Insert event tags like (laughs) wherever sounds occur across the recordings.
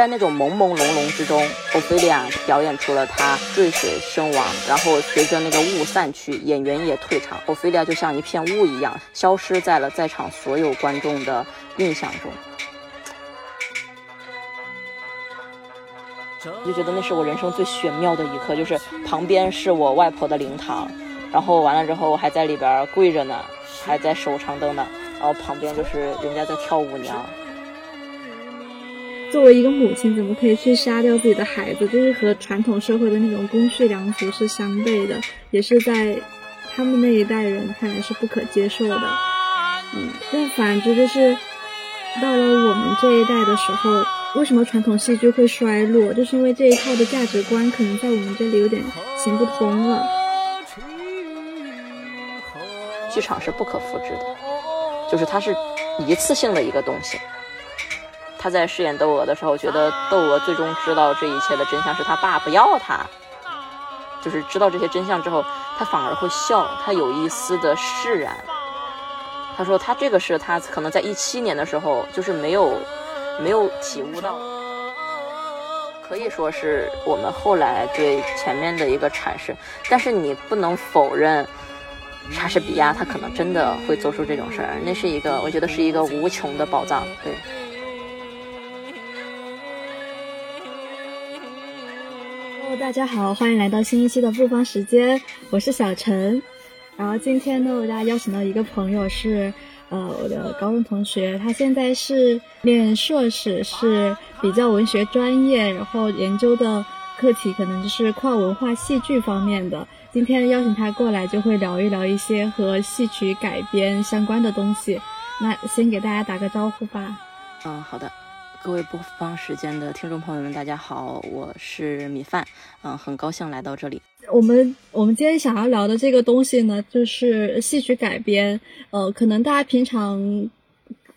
在那种朦朦胧胧之中，欧菲利亚表演出了她坠水身亡，然后随着那个雾散去，演员也退场，欧菲利亚就像一片雾一样，消失在了在场所有观众的印象中。我就觉得那是我人生最玄妙的一刻，就是旁边是我外婆的灵堂，然后完了之后我还在里边跪着呢，还在守长灯呢，然后旁边就是人家在跳舞娘。作为一个母亲，怎么可以去杀掉自己的孩子？就是和传统社会的那种公序良俗是相悖的，也是在他们那一代人看来是不可接受的。嗯，但反之就是到了我们这一代的时候，为什么传统戏剧会衰落？就是因为这一套的价值观可能在我们这里有点行不通了。剧场是不可复制的，就是它是一次性的一个东西。他在饰演窦娥的时候，觉得窦娥最终知道这一切的真相是他爸不要他，就是知道这些真相之后，他反而会笑，他有一丝的释然。他说他这个是他可能在一七年的时候就是没有没有体悟到，可以说是我们后来对前面的一个阐释，但是你不能否认莎士比亚他可能真的会做出这种事儿，那是一个我觉得是一个无穷的宝藏，对。大家好，欢迎来到新一期的复方时间，我是小陈。然后今天呢，为大家邀请到一个朋友是，呃，我的高中同学，他现在是念硕士，是比较文学专业，然后研究的课题可能就是跨文化戏剧方面的。今天邀请他过来，就会聊一聊一些和戏曲改编相关的东西。那先给大家打个招呼吧。嗯，好的。各位播放时间的听众朋友们，大家好，我是米饭，嗯，很高兴来到这里。我们我们今天想要聊的这个东西呢，就是戏曲改编。呃，可能大家平常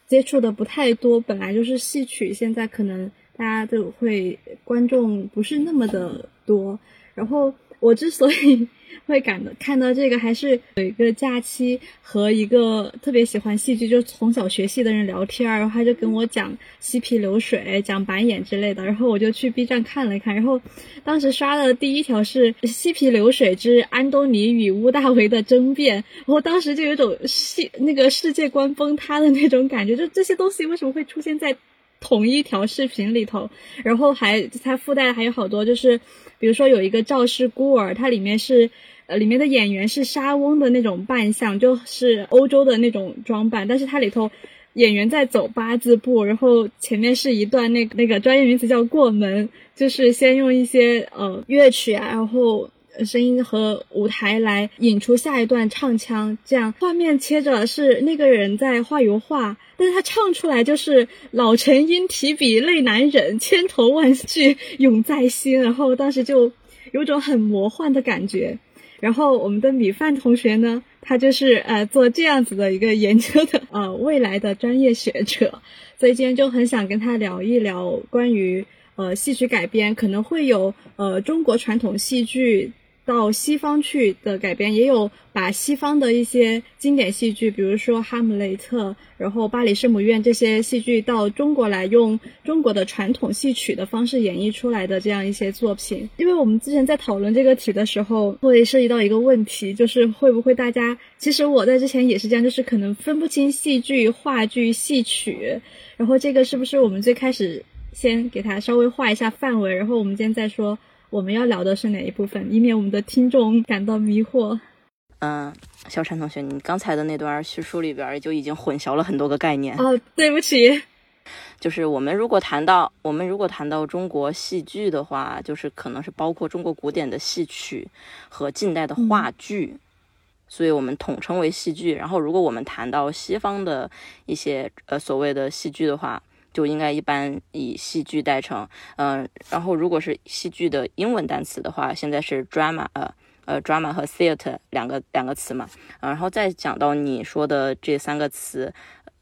接触的不太多，本来就是戏曲，现在可能大家都会观众不是那么的多。然后我之所以。(laughs) 会感到看到这个，还是有一个假期和一个特别喜欢戏剧，就是从小学戏的人聊天，然后他就跟我讲嬉皮流水、讲白眼之类的，然后我就去 B 站看了一看，然后当时刷的第一条是嬉皮流水之安东尼与乌大维的争辩，我当时就有种戏那个世界观崩塌的那种感觉，就这些东西为什么会出现在同一条视频里头？然后还它附带还有好多就是。比如说有一个赵氏孤儿，它里面是，呃，里面的演员是沙翁的那种扮相，就是欧洲的那种装扮，但是它里头演员在走八字步，然后前面是一段那那个专业名词叫过门，就是先用一些呃乐曲啊，然后。声音和舞台来引出下一段唱腔，这样画面切着是那个人在画油画，但是他唱出来就是老臣因提笔泪难忍，千头万绪涌在心，然后当时就有种很魔幻的感觉。然后我们的米饭同学呢，他就是呃做这样子的一个研究的呃未来的专业学者，所以今天就很想跟他聊一聊关于呃戏曲改编可能会有呃中国传统戏剧。到西方去的改编也有把西方的一些经典戏剧，比如说《哈姆雷特》，然后《巴黎圣母院》这些戏剧到中国来，用中国的传统戏曲的方式演绎出来的这样一些作品。因为我们之前在讨论这个题的时候，会涉及到一个问题，就是会不会大家其实我在之前也是这样，就是可能分不清戏剧、话剧、戏曲。然后这个是不是我们最开始先给它稍微画一下范围，然后我们今天再说。我们要聊的是哪一部分，以免我们的听众感到迷惑。嗯，小陈同学，你刚才的那段叙述里边就已经混淆了很多个概念。哦，对不起。就是我们如果谈到我们如果谈到中国戏剧的话，就是可能是包括中国古典的戏曲和近代的话剧，所以我们统称为戏剧。然后，如果我们谈到西方的一些呃所谓的戏剧的话，就应该一般以戏剧代称，嗯，然后如果是戏剧的英文单词的话，现在是 drama，呃呃 drama 和 theater 两个两个词嘛，嗯，然后再讲到你说的这三个词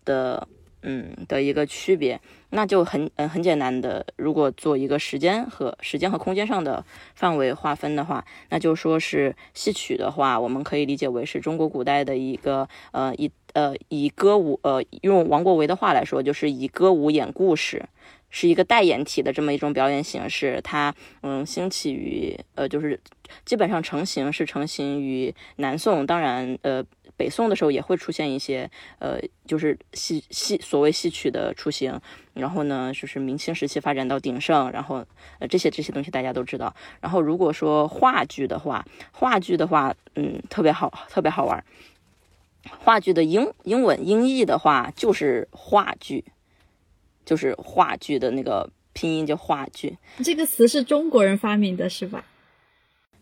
的，嗯的一个区别。那就很嗯很简单的，如果做一个时间和时间和空间上的范围划分的话，那就说是戏曲的话，我们可以理解为是中国古代的一个呃以呃以歌舞呃用王国维的话来说，就是以歌舞演故事，是一个代言体的这么一种表演形式，它嗯兴起于呃就是基本上成型是成型于南宋，当然呃北宋的时候也会出现一些呃就是戏戏所谓戏曲的雏形，然后呢就是明清时期发展到鼎盛，然后呃这些这些东西大家都知道。然后如果说话剧的话，话剧的话嗯特别好特别好玩，话剧的英英文音译的话就是话剧。就是话剧的那个拼音叫话剧，这个词是中国人发明的，是吧？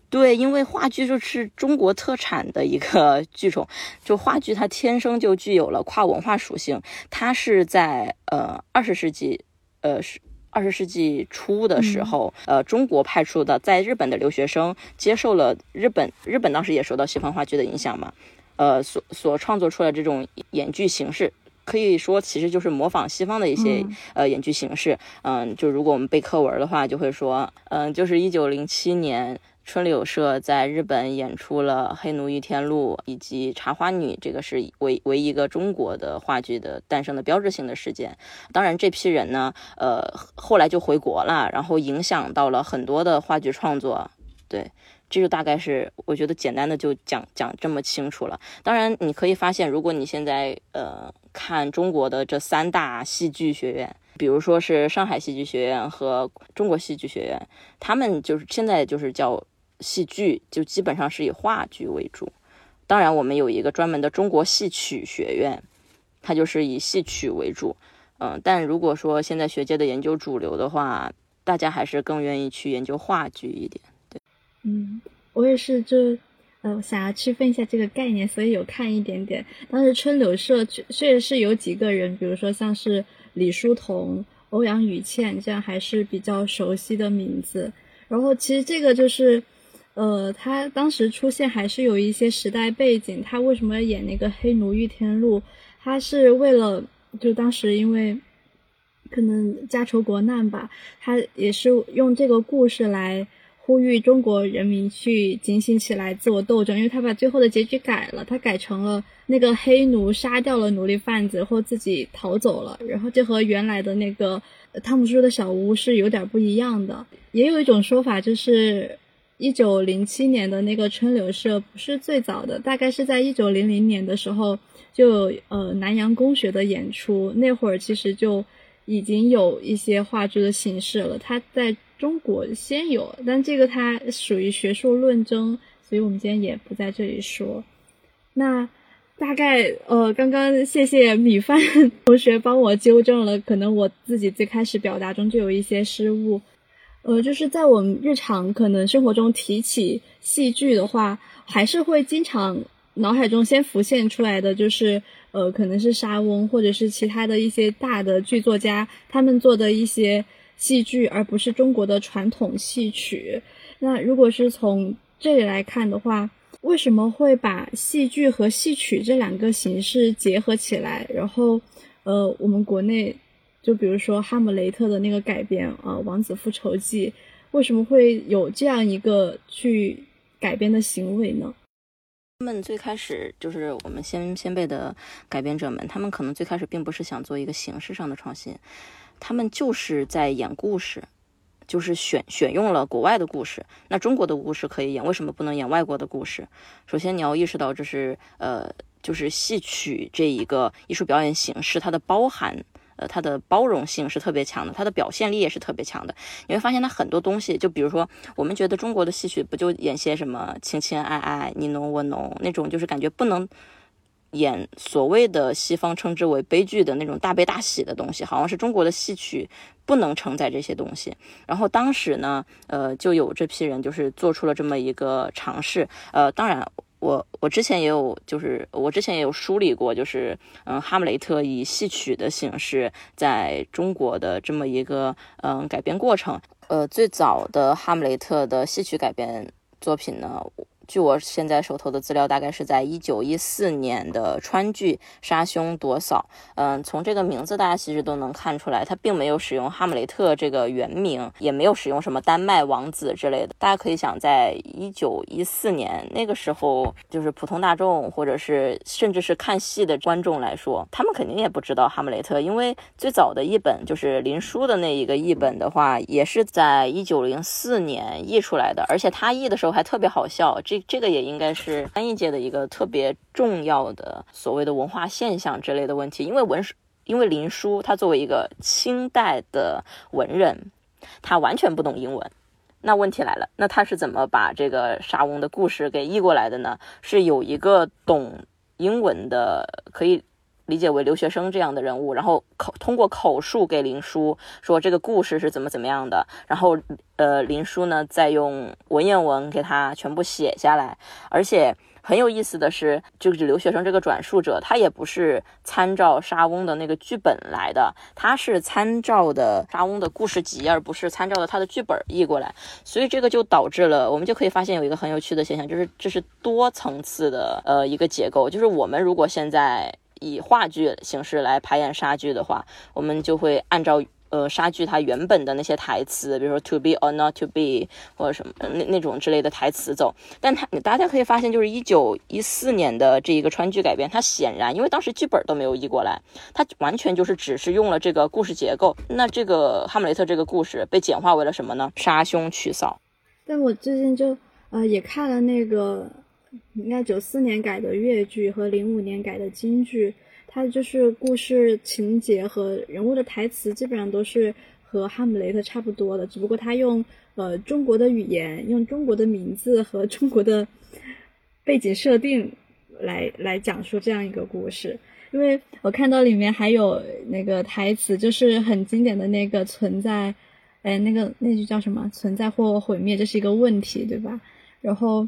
对，因为话剧就是中国特产的一个剧种，就话剧它天生就具有了跨文化属性。它是在呃二十世纪，呃是二十世纪初的时候，呃中国派出的在日本的留学生接受了日本日本当时也受到西方话剧的影响嘛，呃所所创作出来这种演剧形式。可以说，其实就是模仿西方的一些呃演剧形式。嗯，就如果我们背课文的话，就会说，嗯，就是一九零七年，春柳社在日本演出了《黑奴遇天录》以及《茶花女》，这个是为为一个中国的话剧的诞生的标志性的事件。当然，这批人呢，呃，后来就回国了，然后影响到了很多的话剧创作。对。这就大概是我觉得简单的就讲讲这么清楚了。当然，你可以发现，如果你现在呃看中国的这三大戏剧学院，比如说是上海戏剧学院和中国戏剧学院，他们就是现在就是叫戏剧，就基本上是以话剧为主。当然，我们有一个专门的中国戏曲学院，它就是以戏曲为主。嗯，但如果说现在学界的研究主流的话，大家还是更愿意去研究话剧一点。对嗯，我也是，就呃想要区分一下这个概念，所以有看一点点。当时春柳社确确实是有几个人，比如说像是李叔同、欧阳予倩，这样还是比较熟悉的名字。然后其实这个就是，呃，他当时出现还是有一些时代背景。他为什么要演那个《黑奴遇天路》？他是为了就当时因为可能家仇国难吧，他也是用这个故事来。呼吁中国人民去警醒起来，自我斗争。因为他把最后的结局改了，他改成了那个黑奴杀掉了奴隶贩子，或自己逃走了。然后这和原来的那个汤姆叔叔的小屋是有点不一样的。也有一种说法，就是一九零七年的那个春柳社不是最早的，大概是在一九零零年的时候就呃南洋公学的演出，那会儿其实就已经有一些话剧的形式了。它在。中国先有，但这个它属于学术论争，所以我们今天也不在这里说。那大概呃，刚刚谢谢米饭同学帮我纠正了，可能我自己最开始表达中就有一些失误。呃，就是在我们日常可能生活中提起戏剧的话，还是会经常脑海中先浮现出来的，就是呃，可能是沙翁或者是其他的一些大的剧作家他们做的一些。戏剧，而不是中国的传统戏曲。那如果是从这里来看的话，为什么会把戏剧和戏曲这两个形式结合起来？然后，呃，我们国内就比如说《哈姆雷特》的那个改编，呃，《王子复仇记》，为什么会有这样一个去改编的行为呢？他们最开始就是我们先先辈的改编者们，他们可能最开始并不是想做一个形式上的创新。他们就是在演故事，就是选选用了国外的故事。那中国的故事可以演，为什么不能演外国的故事？首先你要意识到，这是呃，就是戏曲这一个艺术表演形式，它的包含，呃，它的包容性是特别强的，它的表现力也是特别强的。你会发现它很多东西，就比如说我们觉得中国的戏曲不就演些什么情情爱爱、你侬我侬那种，就是感觉不能。演所谓的西方称之为悲剧的那种大悲大喜的东西，好像是中国的戏曲不能承载这些东西。然后当时呢，呃，就有这批人就是做出了这么一个尝试。呃，当然，我我之前也有，就是我之前也有梳理过，就是嗯，哈姆雷特以戏曲的形式在中国的这么一个嗯改编过程。呃，最早的哈姆雷特的戏曲改编作品呢。据我现在手头的资料，大概是在一九一四年的川剧《杀兄夺嫂》。嗯，从这个名字，大家其实都能看出来，他并没有使用哈姆雷特这个原名，也没有使用什么丹麦王子之类的。大家可以想，在一九一四年那个时候，就是普通大众或者是甚至是看戏的观众来说，他们肯定也不知道哈姆雷特，因为最早的译本就是林书的那一个译本的话，也是在一九零四年译出来的，而且他译的时候还特别好笑。这这个也应该是翻译界的一个特别重要的所谓的文化现象之类的问题，因为文，因为林书他作为一个清代的文人，他完全不懂英文。那问题来了，那他是怎么把这个沙翁的故事给译过来的呢？是有一个懂英文的，可以。理解为留学生这样的人物，然后口通过口述给林叔说这个故事是怎么怎么样的，然后呃林叔呢再用文言文给他全部写下来，而且很有意思的是，就是留学生这个转述者他也不是参照沙翁的那个剧本来的，他是参照的沙翁的故事集，而不是参照的他的剧本译过来，所以这个就导致了我们就可以发现有一个很有趣的现象，就是这是多层次的呃一个结构，就是我们如果现在。以话剧形式来排演杀剧的话，我们就会按照呃杀剧它原本的那些台词，比如说 to be or not to be 或者什么那那种之类的台词走。但它大家可以发现，就是一九一四年的这一个川剧改编，它显然因为当时剧本都没有译过来，它完全就是只是用了这个故事结构。那这个哈姆雷特这个故事被简化为了什么呢？杀兄娶嫂。但我最近就呃也看了那个。应该九四年改的粤剧和零五年改的京剧，它就是故事情节和人物的台词基本上都是和《哈姆雷特》差不多的，只不过他用呃中国的语言、用中国的名字和中国的背景设定来来讲述这样一个故事。因为我看到里面还有那个台词，就是很经典的那个存在，哎，那个那句叫什么？存在或毁灭，这是一个问题，对吧？然后。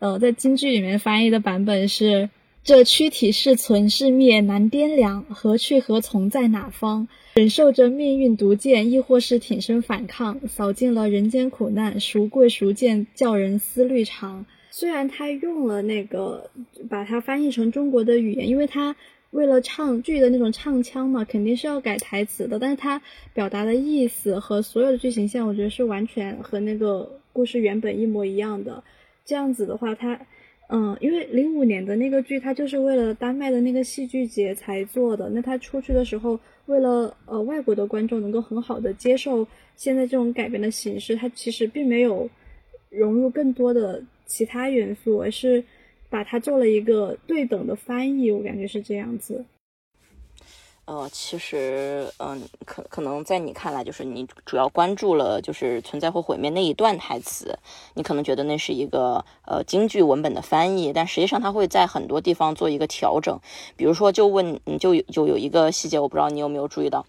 呃，在京剧里面翻译的版本是：这躯体是存是灭难掂量，何去何从在哪方？忍受着命运毒箭，亦或是挺身反抗，扫尽了人间苦难，孰贵孰贱，叫人思虑长。虽然他用了那个把它翻译成中国的语言，因为他为了唱剧的那种唱腔嘛，肯定是要改台词的。但是他表达的意思和所有的剧情线，我觉得是完全和那个故事原本一模一样的。这样子的话，他，嗯，因为零五年的那个剧，他就是为了丹麦的那个戏剧节才做的。那他出去的时候，为了呃外国的观众能够很好的接受现在这种改编的形式，他其实并没有融入更多的其他元素，而是把它做了一个对等的翻译。我感觉是这样子。呃，其实，嗯，可可能在你看来，就是你主要关注了就是存在或毁灭那一段台词，你可能觉得那是一个呃京剧文本的翻译，但实际上它会在很多地方做一个调整。比如说，就问，就就有一个细节，我不知道你有没有注意到，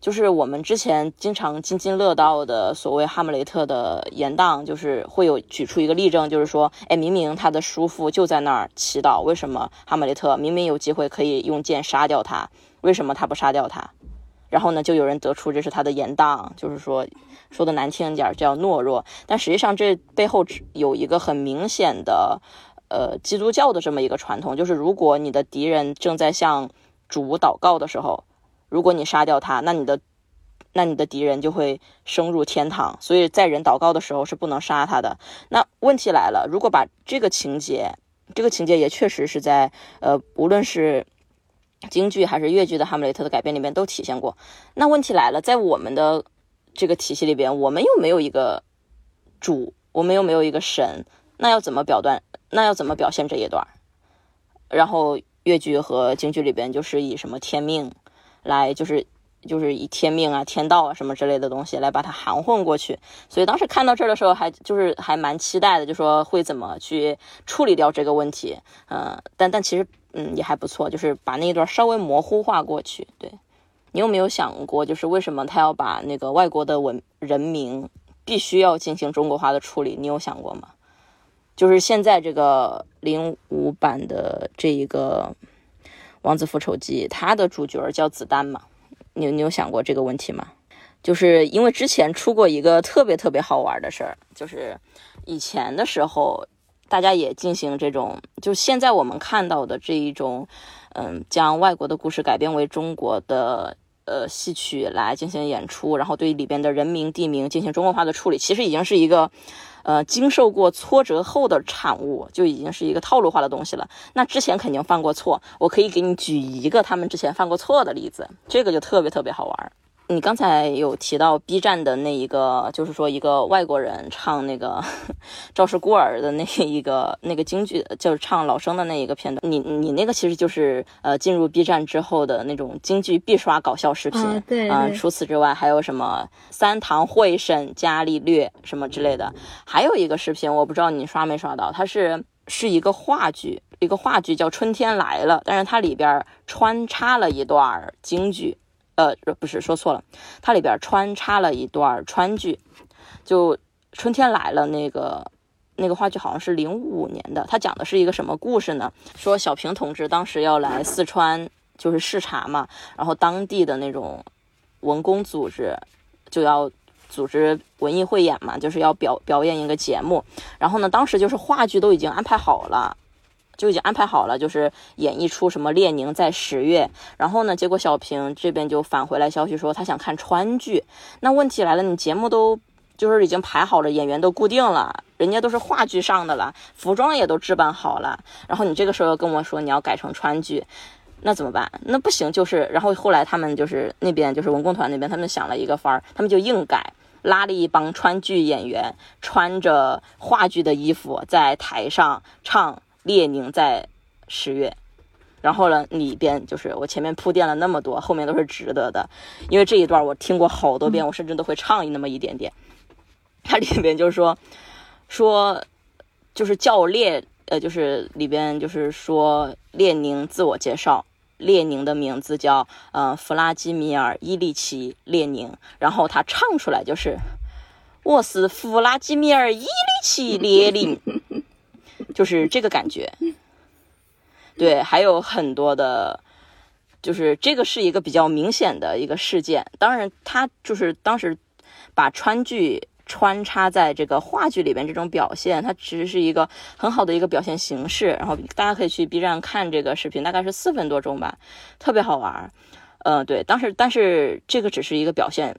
就是我们之前经常津津乐道的所谓哈姆雷特的言当，就是会有举出一个例证，就是说，哎，明明他的叔父就在那儿祈祷，为什么哈姆雷特明明有机会可以用剑杀掉他？为什么他不杀掉他？然后呢，就有人得出这是他的言当，就是说说的难听一点叫懦弱。但实际上这背后有一个很明显的，呃，基督教的这么一个传统，就是如果你的敌人正在向主祷告的时候，如果你杀掉他，那你的那你的敌人就会升入天堂。所以在人祷告的时候是不能杀他的。那问题来了，如果把这个情节，这个情节也确实是在呃，无论是。京剧还是越剧的《哈姆雷特》的改编里面都体现过。那问题来了，在我们的这个体系里边，我们又没有一个主，我们又没有一个神，那要怎么表断？那要怎么表现这一段？然后越剧和京剧里边就是以什么天命来，就是就是以天命啊、天道啊什么之类的东西来把它含混过去。所以当时看到这儿的时候，还就是还蛮期待的，就说会怎么去处理掉这个问题。嗯，但但其实。嗯，也还不错，就是把那一段稍微模糊化过去。对你有没有想过，就是为什么他要把那个外国的文人名必须要进行中国化的处理？你有想过吗？就是现在这个零五版的这一个《王子复仇记》，它的主角叫子丹嘛？你你有想过这个问题吗？就是因为之前出过一个特别特别好玩的事儿，就是以前的时候。大家也进行这种，就现在我们看到的这一种，嗯，将外国的故事改编为中国的呃戏曲来进行演出，然后对里边的人名地名进行中国化的处理，其实已经是一个。呃，经受过挫折后的产物就已经是一个套路化的东西了。那之前肯定犯过错，我可以给你举一个他们之前犯过错的例子，这个就特别特别好玩。你刚才有提到 B 站的那一个，就是说一个外国人唱那个 (laughs)《赵氏孤儿》的那一个那个京剧，就是唱老生的那一个片段。你你那个其实就是呃进入 B 站之后的那种京剧必刷搞笑视频。对。嗯，除此之外还有什么三堂会审伽利略什么之类的。还有一个视频，我不知道你刷没刷到，它是是一个话剧，一个话剧叫《春天来了》，但是它里边穿插了一段京剧。呃，不是说错了，它里边穿插了一段川剧，就春天来了那个那个话剧好像是零五年的，它讲的是一个什么故事呢？说小平同志当时要来四川就是视察嘛，然后当地的那种文工组织就要组织文艺汇演嘛，就是要表表演一个节目，然后呢，当时就是话剧都已经安排好了。就已经安排好了，就是演绎出什么列宁在十月，然后呢，结果小平这边就返回来消息说他想看川剧。那问题来了，你节目都就是已经排好了，演员都固定了，人家都是话剧上的了，服装也都置办好了，然后你这个时候又跟我说你要改成川剧，那怎么办？那不行，就是然后后来他们就是那边就是文工团那边，他们想了一个法儿，他们就硬改，拉了一帮川剧演员，穿着话剧的衣服在台上唱。列宁在十月，然后呢，里边就是我前面铺垫了那么多，后面都是值得的，因为这一段我听过好多遍，我甚至都会唱那么一点点。它里边就是说，说就是叫列，呃，就是里边就是说列宁自我介绍，列宁的名字叫呃弗拉基米尔·伊利奇·列宁，然后他唱出来就是我是弗拉基米尔·伊利奇·列宁。(laughs) 就是这个感觉，对，还有很多的，就是这个是一个比较明显的一个事件。当然，他就是当时把川剧穿插在这个话剧里边，这种表现，它其实是一个很好的一个表现形式。然后大家可以去 B 站看这个视频，大概是四分多钟吧，特别好玩。嗯，对，当时但是这个只是一个表现。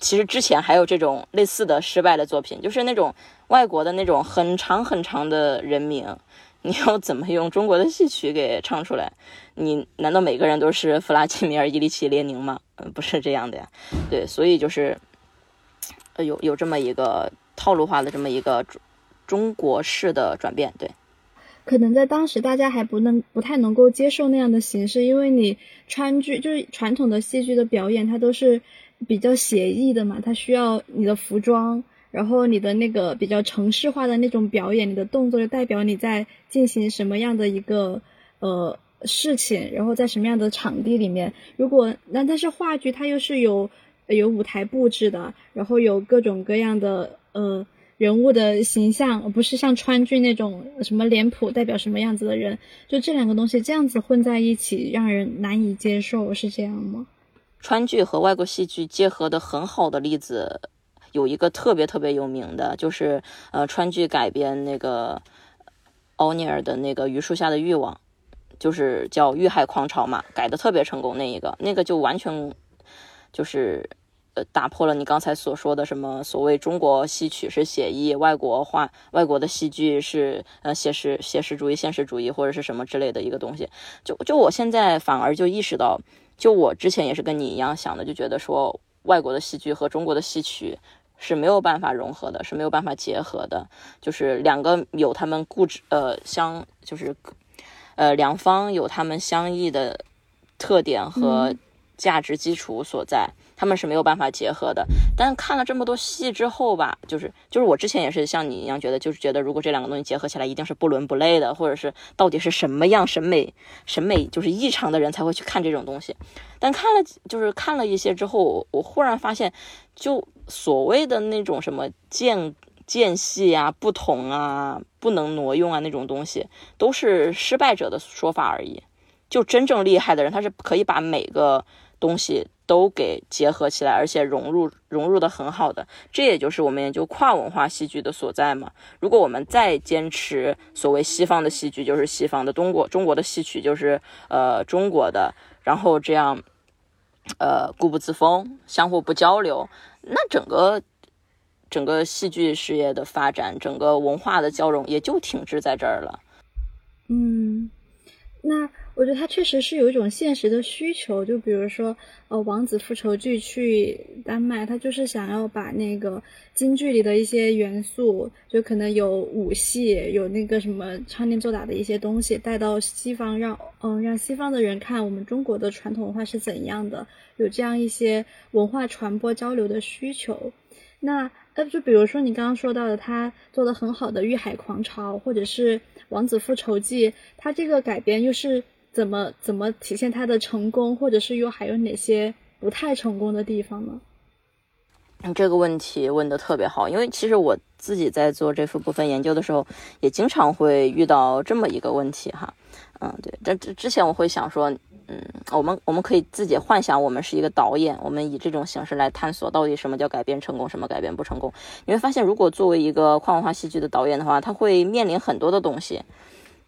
其实之前还有这种类似的失败的作品，就是那种外国的那种很长很长的人名，你要怎么用中国的戏曲给唱出来？你难道每个人都是弗拉基米尔·伊利奇·列宁吗？嗯，不是这样的呀。对，所以就是呃有有这么一个套路化的这么一个中国式的转变。对，可能在当时大家还不能不太能够接受那样的形式，因为你川剧就是传统的戏剧的表演，它都是。比较写意的嘛，它需要你的服装，然后你的那个比较城市化的那种表演，你的动作就代表你在进行什么样的一个呃事情，然后在什么样的场地里面。如果那但是话剧它又是有有舞台布置的，然后有各种各样的呃人物的形象，不是像川剧那种什么脸谱代表什么样子的人，就这两个东西这样子混在一起，让人难以接受，是这样吗？川剧和外国戏剧结合的很好的例子，有一个特别特别有名的，就是呃川剧改编那个欧尼尔的那个《榆树下的欲望》，就是叫《欲海狂潮》嘛，改的特别成功。那一个那个就完全就是呃打破了你刚才所说的什么所谓中国戏曲是写意，外国话外国的戏剧是呃写实写实主义、现实主义或者是什么之类的一个东西。就就我现在反而就意识到。就我之前也是跟你一样想的，就觉得说外国的戏剧和中国的戏曲是没有办法融合的，是没有办法结合的，就是两个有他们固执呃相就是呃两方有他们相异的特点和价值基础所在。他们是没有办法结合的，但看了这么多戏之后吧，就是就是我之前也是像你一样觉得，就是觉得如果这两个东西结合起来，一定是不伦不类的，或者是到底是什么样审美审美就是异常的人才会去看这种东西。但看了就是看了一些之后，我忽然发现，就所谓的那种什么间间隙啊、不同啊、不能挪用啊那种东西，都是失败者的说法而已。就真正厉害的人，他是可以把每个东西。都给结合起来，而且融入融入的很好的，这也就是我们研究跨文化戏剧的所在嘛。如果我们再坚持所谓西方的戏剧就是西方的，中国中国的戏曲就是呃中国的，然后这样呃固步自封，相互不交流，那整个整个戏剧事业的发展，整个文化的交融也就停滞在这儿了。嗯，那。我觉得它确实是有一种现实的需求，就比如说，呃，《王子复仇记》去丹麦，他就是想要把那个京剧里的一些元素，就可能有武戏，有那个什么唱念做打的一些东西，带到西方，让嗯让西方的人看我们中国的传统文化是怎样的，有这样一些文化传播交流的需求。那呃，就比如说你刚刚说到的，他做的很好的《遇海狂潮》，或者是《王子复仇记》，它这个改编又是。怎么怎么体现它的成功，或者是又还有哪些不太成功的地方呢？这个问题问的特别好，因为其实我自己在做这幅部分研究的时候，也经常会遇到这么一个问题哈。嗯，对，这之之前我会想说，嗯，我们我们可以自己幻想，我们是一个导演，我们以这种形式来探索到底什么叫改编成功，什么改编不成功。你会发现，如果作为一个跨文化戏剧的导演的话，他会面临很多的东西，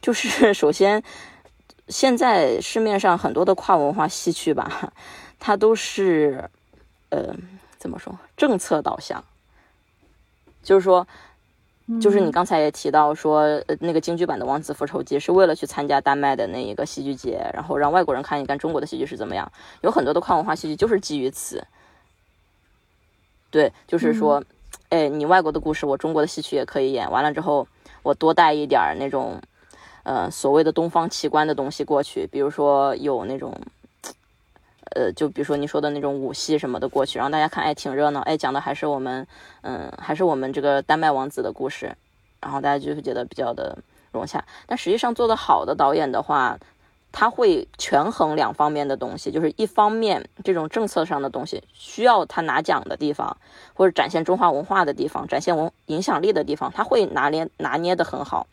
就是 (laughs) 首先。现在市面上很多的跨文化戏曲吧，(laughs) 它都是，呃，怎么说？政策导向，就是说，就是你刚才也提到说，呃，那个京剧版的《王子复仇记》是为了去参加丹麦的那一个戏剧节，然后让外国人看一看中国的戏剧是怎么样。有很多的跨文化戏剧就是基于此，对，就是说，哎，你外国的故事，我中国的戏曲也可以演。完了之后，我多带一点那种。呃，所谓的东方奇观的东西过去，比如说有那种，呃，就比如说你说的那种武戏什么的过去，然后大家看，哎，挺热闹，哎，讲的还是我们，嗯，还是我们这个丹麦王子的故事，然后大家就会觉得比较的融洽。但实际上做的好的导演的话，他会权衡两方面的东西，就是一方面这种政策上的东西需要他拿奖的地方，或者展现中华文化的地方，展现文影响力的地方，他会拿捏拿捏的很好。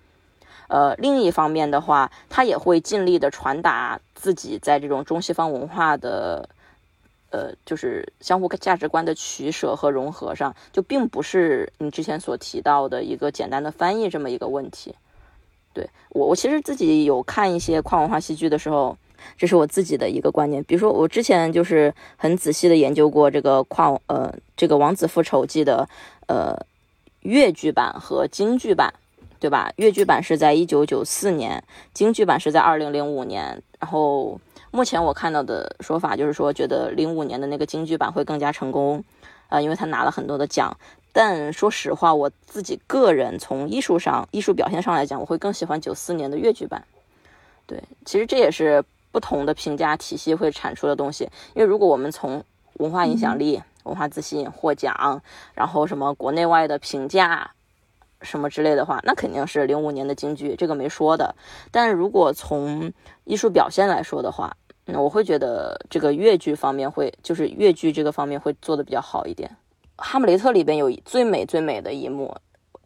呃，另一方面的话，他也会尽力的传达自己在这种中西方文化的，呃，就是相互价值观的取舍和融合上，就并不是你之前所提到的一个简单的翻译这么一个问题。对我，我其实自己有看一些跨文化戏剧的时候，这是我自己的一个观念。比如说，我之前就是很仔细的研究过这个跨呃这个《王子复仇记》的呃粤剧版和京剧版。对吧？粤剧版是在一九九四年，京剧版是在二零零五年。然后目前我看到的说法就是说，觉得零五年的那个京剧版会更加成功，啊，因为他拿了很多的奖。但说实话，我自己个人从艺术上、艺术表现上来讲，我会更喜欢九四年的粤剧版。对，其实这也是不同的评价体系会产出的东西。因为如果我们从文化影响力、文化自信、获奖，然后什么国内外的评价。什么之类的话，那肯定是零五年的京剧，这个没说的。但如果从艺术表现来说的话，那我会觉得这个越剧方面会，就是越剧这个方面会做的比较好一点。哈姆雷特里边有最美最美的一幕，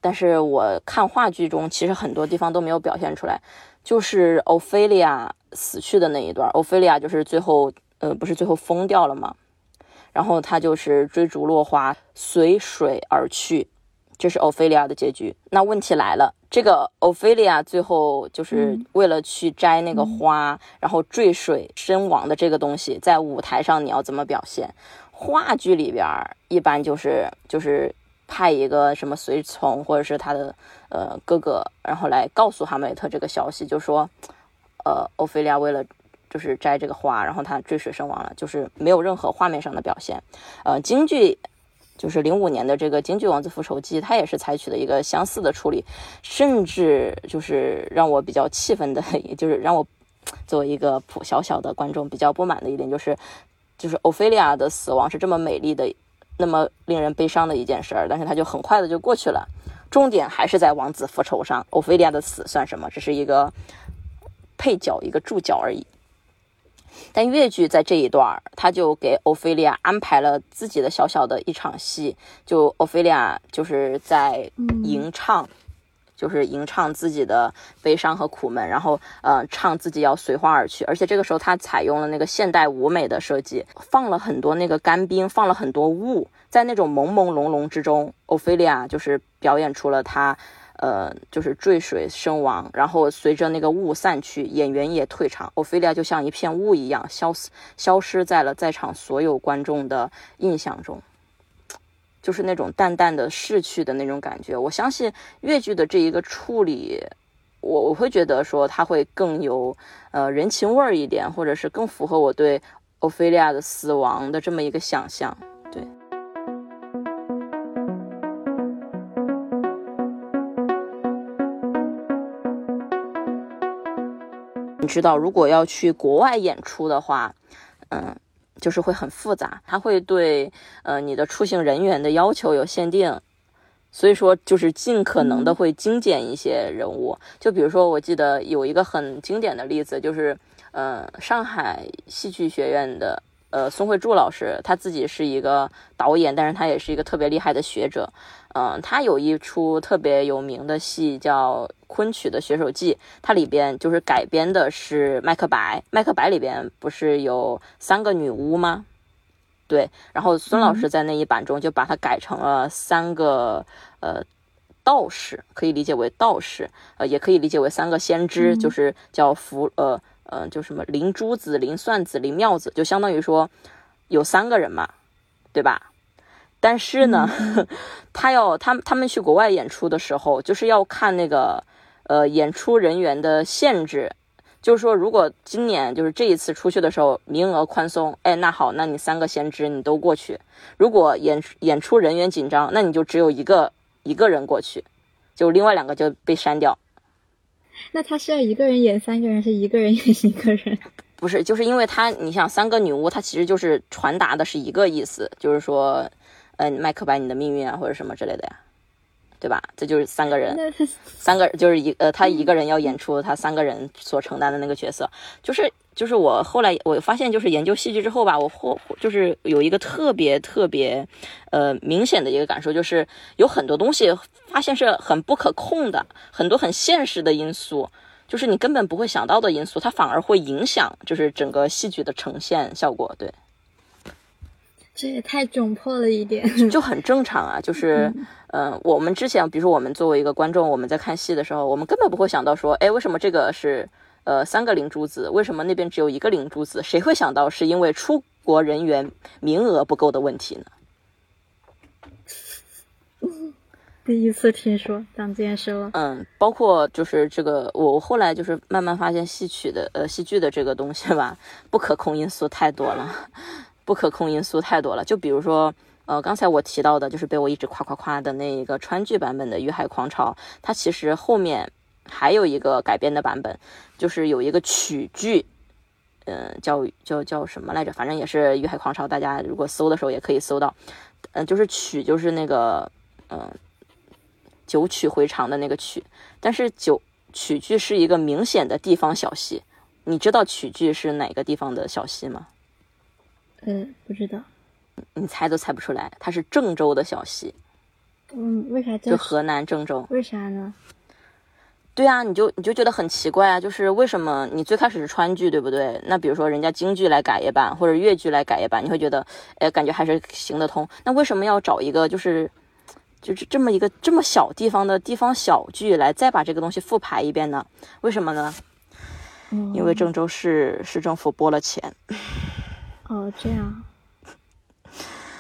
但是我看话剧中其实很多地方都没有表现出来，就是欧菲利亚死去的那一段。欧菲利亚就是最后，呃，不是最后疯掉了吗？然后他就是追逐落花，随水而去。这是欧菲利亚的结局。那问题来了，这个欧菲利亚最后就是为了去摘那个花，然后坠水身亡的这个东西，在舞台上你要怎么表现？话剧里边一般就是就是派一个什么随从或者是他的呃哥哥，然后来告诉哈姆雷特这个消息，就说呃欧菲利亚为了就是摘这个花，然后他坠水身亡了，就是没有任何画面上的表现。呃，京剧。就是零五年的这个京剧《王子复仇记》，它也是采取了一个相似的处理，甚至就是让我比较气愤的，(laughs) 也就是让我作为一个普小小的观众比较不满的一点，就是就是欧菲利亚的死亡是这么美丽的，那么令人悲伤的一件事儿，但是它就很快的就过去了，重点还是在王子复仇上，欧菲利亚的死算什么？只是一个配角，一个注脚而已。但越剧在这一段他就给欧菲利亚安排了自己的小小的一场戏，就欧菲利亚就是在吟唱，就是吟唱自己的悲伤和苦闷，然后呃唱自己要随花而去。而且这个时候他采用了那个现代舞美的设计，放了很多那个干冰，放了很多雾，在那种朦朦胧胧之中，欧菲利亚就是表演出了她。呃，就是坠水身亡，然后随着那个雾散去，演员也退场，欧菲利亚就像一片雾一样消失，消失在了在场所有观众的印象中，就是那种淡淡的逝去的那种感觉。我相信越剧的这一个处理，我我会觉得说它会更有呃人情味儿一点，或者是更符合我对欧菲利亚的死亡的这么一个想象。对。你知道，如果要去国外演出的话，嗯，就是会很复杂，它会对呃你的出行人员的要求有限定，所以说就是尽可能的会精简一些人物。就比如说，我记得有一个很经典的例子，就是呃上海戏剧学院的。呃，宋慧柱老师他自己是一个导演，但是他也是一个特别厉害的学者。嗯，他有一出特别有名的戏叫《昆曲的学手记》，它里边就是改编的是《麦克白》。《麦克白》里边不是有三个女巫吗？对，然后孙老师在那一版中就把它改成了三个呃道士，可以理解为道士，呃，也可以理解为三个先知，就是叫福呃。嗯，就什么灵珠子、灵算子、灵妙子，就相当于说有三个人嘛，对吧？但是呢，(laughs) 他要他他们去国外演出的时候，就是要看那个呃演出人员的限制，就是说如果今年就是这一次出去的时候名额宽松，哎，那好，那你三个先知你都过去；如果演演出人员紧张，那你就只有一个一个人过去，就另外两个就被删掉。那他是要一个人演三个人，是一个人演一个人？(laughs) 不是，就是因为他，你想三个女巫，她其实就是传达的是一个意思，就是说，嗯，麦克白你的命运啊，或者什么之类的呀，对吧？这就是三个人，(laughs) 三个就是一呃，他一个人要演出他三个人所承担的那个角色，就是。就是我后来我发现，就是研究戏剧之后吧，我后就是有一个特别特别，呃，明显的一个感受，就是有很多东西发现是很不可控的，很多很现实的因素，就是你根本不会想到的因素，它反而会影响就是整个戏剧的呈现效果。对，这也太窘迫了一点，(laughs) 就很正常啊。就是，嗯，我们之前，比如说我们作为一个观众，我们在看戏的时候，我们根本不会想到说，哎，为什么这个是。呃，三个灵珠子，为什么那边只有一个灵珠子？谁会想到是因为出国人员名额不够的问题呢？(laughs) 第一次听说讲这件事了。嗯，包括就是这个，我后来就是慢慢发现戏曲的呃戏剧的这个东西吧，不可控因素太多了，不可控因素太多了。就比如说呃，刚才我提到的，就是被我一直夸夸夸的那一个川剧版本的《玉海狂潮》，它其实后面。还有一个改编的版本，就是有一个曲剧，嗯，叫叫叫什么来着？反正也是《玉海狂潮》，大家如果搜的时候也可以搜到。嗯，就是曲，就是那个嗯，九曲回肠的那个曲。但是九曲剧是一个明显的地方小戏，你知道曲剧是哪个地方的小戏吗？嗯，不知道。你猜都猜不出来，它是郑州的小戏。嗯，为啥？就河南郑州。为啥呢？对啊，你就你就觉得很奇怪啊，就是为什么你最开始是川剧，对不对？那比如说人家京剧来改一版，或者越剧来改一版，你会觉得，哎，感觉还是行得通。那为什么要找一个就是，就是这么一个这么小地方的地方小剧来再把这个东西复排一遍呢？为什么呢？因为郑州市市政府拨了钱。哦，这样。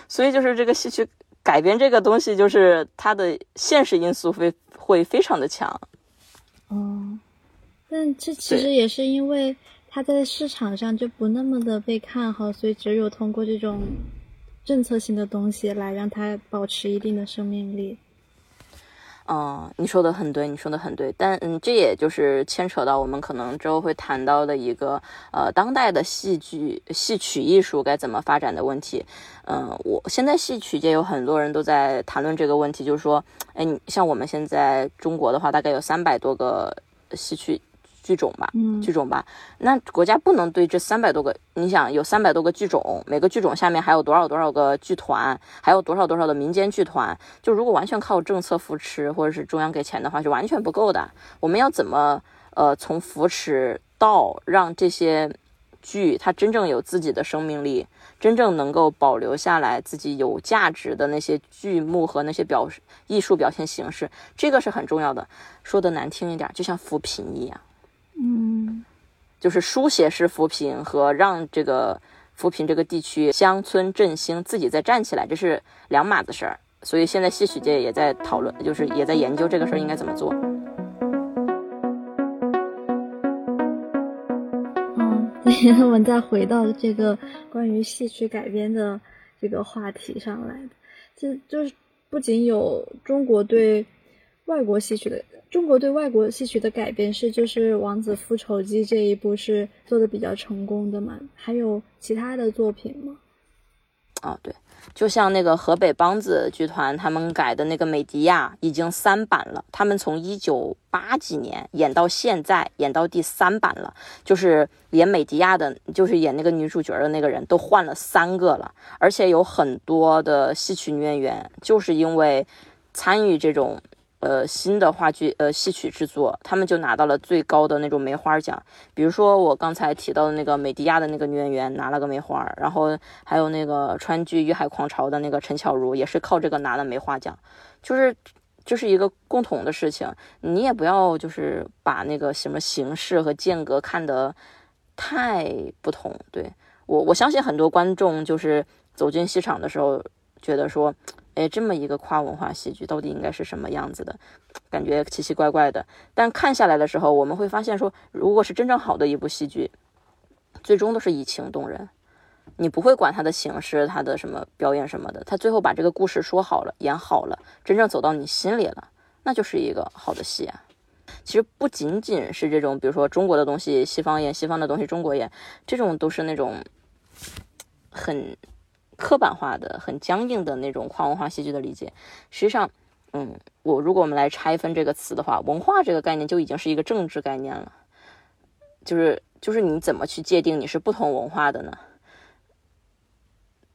所以就是这个戏曲改编这个东西，就是它的现实因素会会非常的强。哦，但这其实也是因为它在市场上就不那么的被看好，所以只有通过这种政策性的东西来让它保持一定的生命力。嗯，你说的很对，你说的很对，但嗯，这也就是牵扯到我们可能之后会谈到的一个呃，当代的戏剧戏曲艺术该怎么发展的问题。嗯，我现在戏曲界有很多人都在谈论这个问题，就是说，哎，你像我们现在中国的话，大概有三百多个戏曲剧种吧，嗯剧种吧。那国家不能对这三百多个，你想有三百多个剧种，每个剧种下面还有多少多少个剧团，还有多少多少的民间剧团，就如果完全靠政策扶持或者是中央给钱的话，是完全不够的。我们要怎么呃从扶持到让这些剧它真正有自己的生命力？真正能够保留下来自己有价值的那些剧目和那些表艺术表现形式，这个是很重要的。说的难听一点，就像扶贫一样，嗯就是书写式扶贫和让这个扶贫这个地区乡村振兴自己再站起来，这是两码子事儿。所以现在戏曲界也在讨论，就是也在研究这个事儿应该怎么做。嗯，(laughs) 我们再回到这个关于戏曲改编的这个话题上来，这就是不仅有中国对外国戏曲的，中国对外国戏曲的改编是就是《王子复仇记》这一部是做的比较成功的嘛，还有其他的作品吗？啊，对，就像那个河北梆子剧团他们改的那个《美狄亚》已经三版了，他们从一九八几年演到现在，演到第三版了，就是演美狄亚的，就是演那个女主角的那个人都换了三个了，而且有很多的戏曲女演员就是因为参与这种。呃，新的话剧呃戏曲制作，他们就拿到了最高的那种梅花奖。比如说我刚才提到的那个美迪亚的那个女演员拿了个梅花，然后还有那个川剧《与海狂潮》的那个陈巧如也是靠这个拿了梅花奖。就是就是一个共同的事情，你也不要就是把那个什么形式和间隔看得太不同。对我我相信很多观众就是走进戏场的时候觉得说。哎，这么一个跨文化戏剧到底应该是什么样子的？感觉奇奇怪怪的。但看下来的时候，我们会发现说，如果是真正好的一部戏剧，最终都是以情动人。你不会管它的形式、它的什么表演什么的，它最后把这个故事说好了、演好了，真正走到你心里了，那就是一个好的戏啊。其实不仅仅是这种，比如说中国的东西西方演，西方的东西中国演，这种都是那种很。刻板化的、很僵硬的那种跨文化戏剧的理解，实际上，嗯，我如果我们来拆分这个词的话，文化这个概念就已经是一个政治概念了，就是就是你怎么去界定你是不同文化的呢？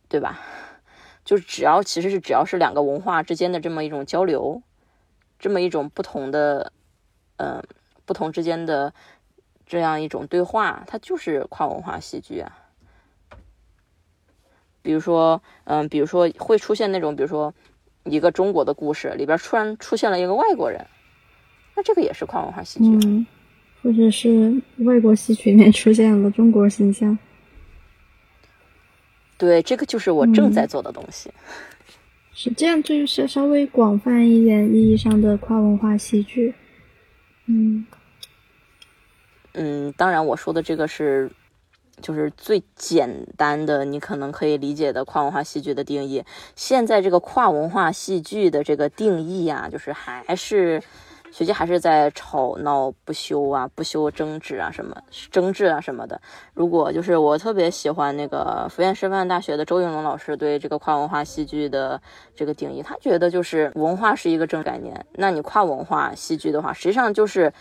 对吧？就是只要其实是只要是两个文化之间的这么一种交流，这么一种不同的，嗯，不同之间的这样一种对话，它就是跨文化戏剧啊。比如说，嗯，比如说会出现那种，比如说一个中国的故事里边突然出现了一个外国人，那这个也是跨文化戏剧，嗯，或者是外国戏曲里面出现了中国形象，对，这个就是我正在做的东西。是这样，就是稍微广泛一点意义上的跨文化戏剧。嗯嗯，当然我说的这个是。就是最简单的，你可能可以理解的跨文化戏剧的定义。现在这个跨文化戏剧的这个定义啊，就是还是学界还是在吵闹不休啊，不休争执啊，什么争执啊什么的。如果就是我特别喜欢那个福建师范大学的周云龙老师对这个跨文化戏剧的这个定义，他觉得就是文化是一个正概念。那你跨文化戏剧的话，实际上就是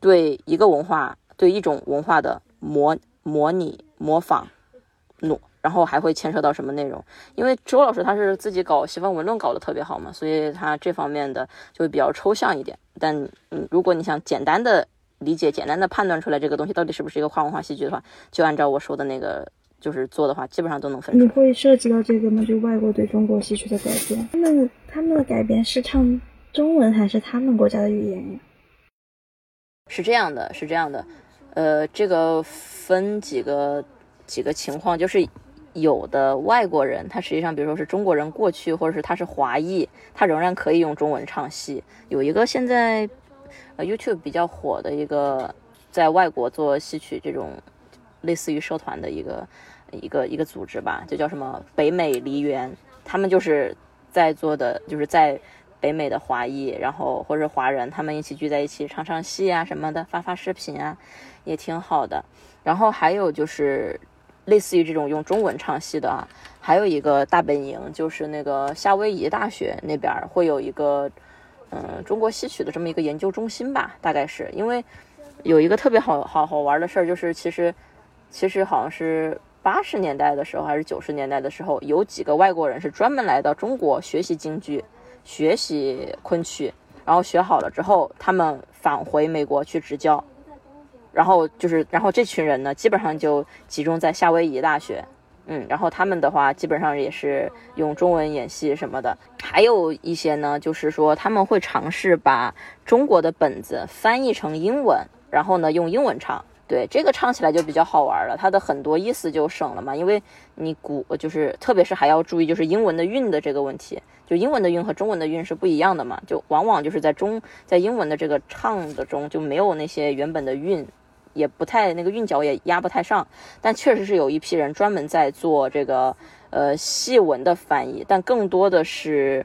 对一个文化、对一种文化的模。模拟、模仿、努，然后还会牵涉到什么内容？因为周老师他是自己搞西方文论搞得特别好嘛，所以他这方面的就会比较抽象一点。但嗯，如果你想简单的理解、简单的判断出来这个东西到底是不是一个跨文化戏剧的话，就按照我说的那个就是做的话，基本上都能分出。你会涉及到这个吗？就外国对中国戏曲的改编，他们他们的改编是唱中文还是他们国家的语言呀？是这样的，是这样的。呃，这个分几个几个情况，就是有的外国人，他实际上，比如说是中国人过去，或者是他是华裔，他仍然可以用中文唱戏。有一个现在呃 YouTube 比较火的一个，在外国做戏曲这种类似于社团的一个一个一个组织吧，就叫什么北美梨园，他们就是在做的，就是在。北美的华裔，然后或者华人，他们一起聚在一起唱唱戏啊什么的，发发视频啊，也挺好的。然后还有就是类似于这种用中文唱戏的啊，还有一个大本营，就是那个夏威夷大学那边会有一个嗯中国戏曲的这么一个研究中心吧，大概是因为有一个特别好好好玩的事儿，就是其实其实好像是八十年代的时候还是九十年代的时候，有几个外国人是专门来到中国学习京剧、学习昆曲，然后学好了之后，他们返回美国去执教。然后就是，然后这群人呢，基本上就集中在夏威夷大学，嗯，然后他们的话基本上也是用中文演戏什么的，还有一些呢，就是说他们会尝试把中国的本子翻译成英文，然后呢用英文唱，对，这个唱起来就比较好玩了，它的很多意思就省了嘛，因为你古就是特别是还要注意就是英文的韵的这个问题，就英文的韵和中文的韵是不一样的嘛，就往往就是在中在英文的这个唱的中就没有那些原本的韵。也不太那个韵脚也压不太上，但确实是有一批人专门在做这个呃戏文的翻译，但更多的是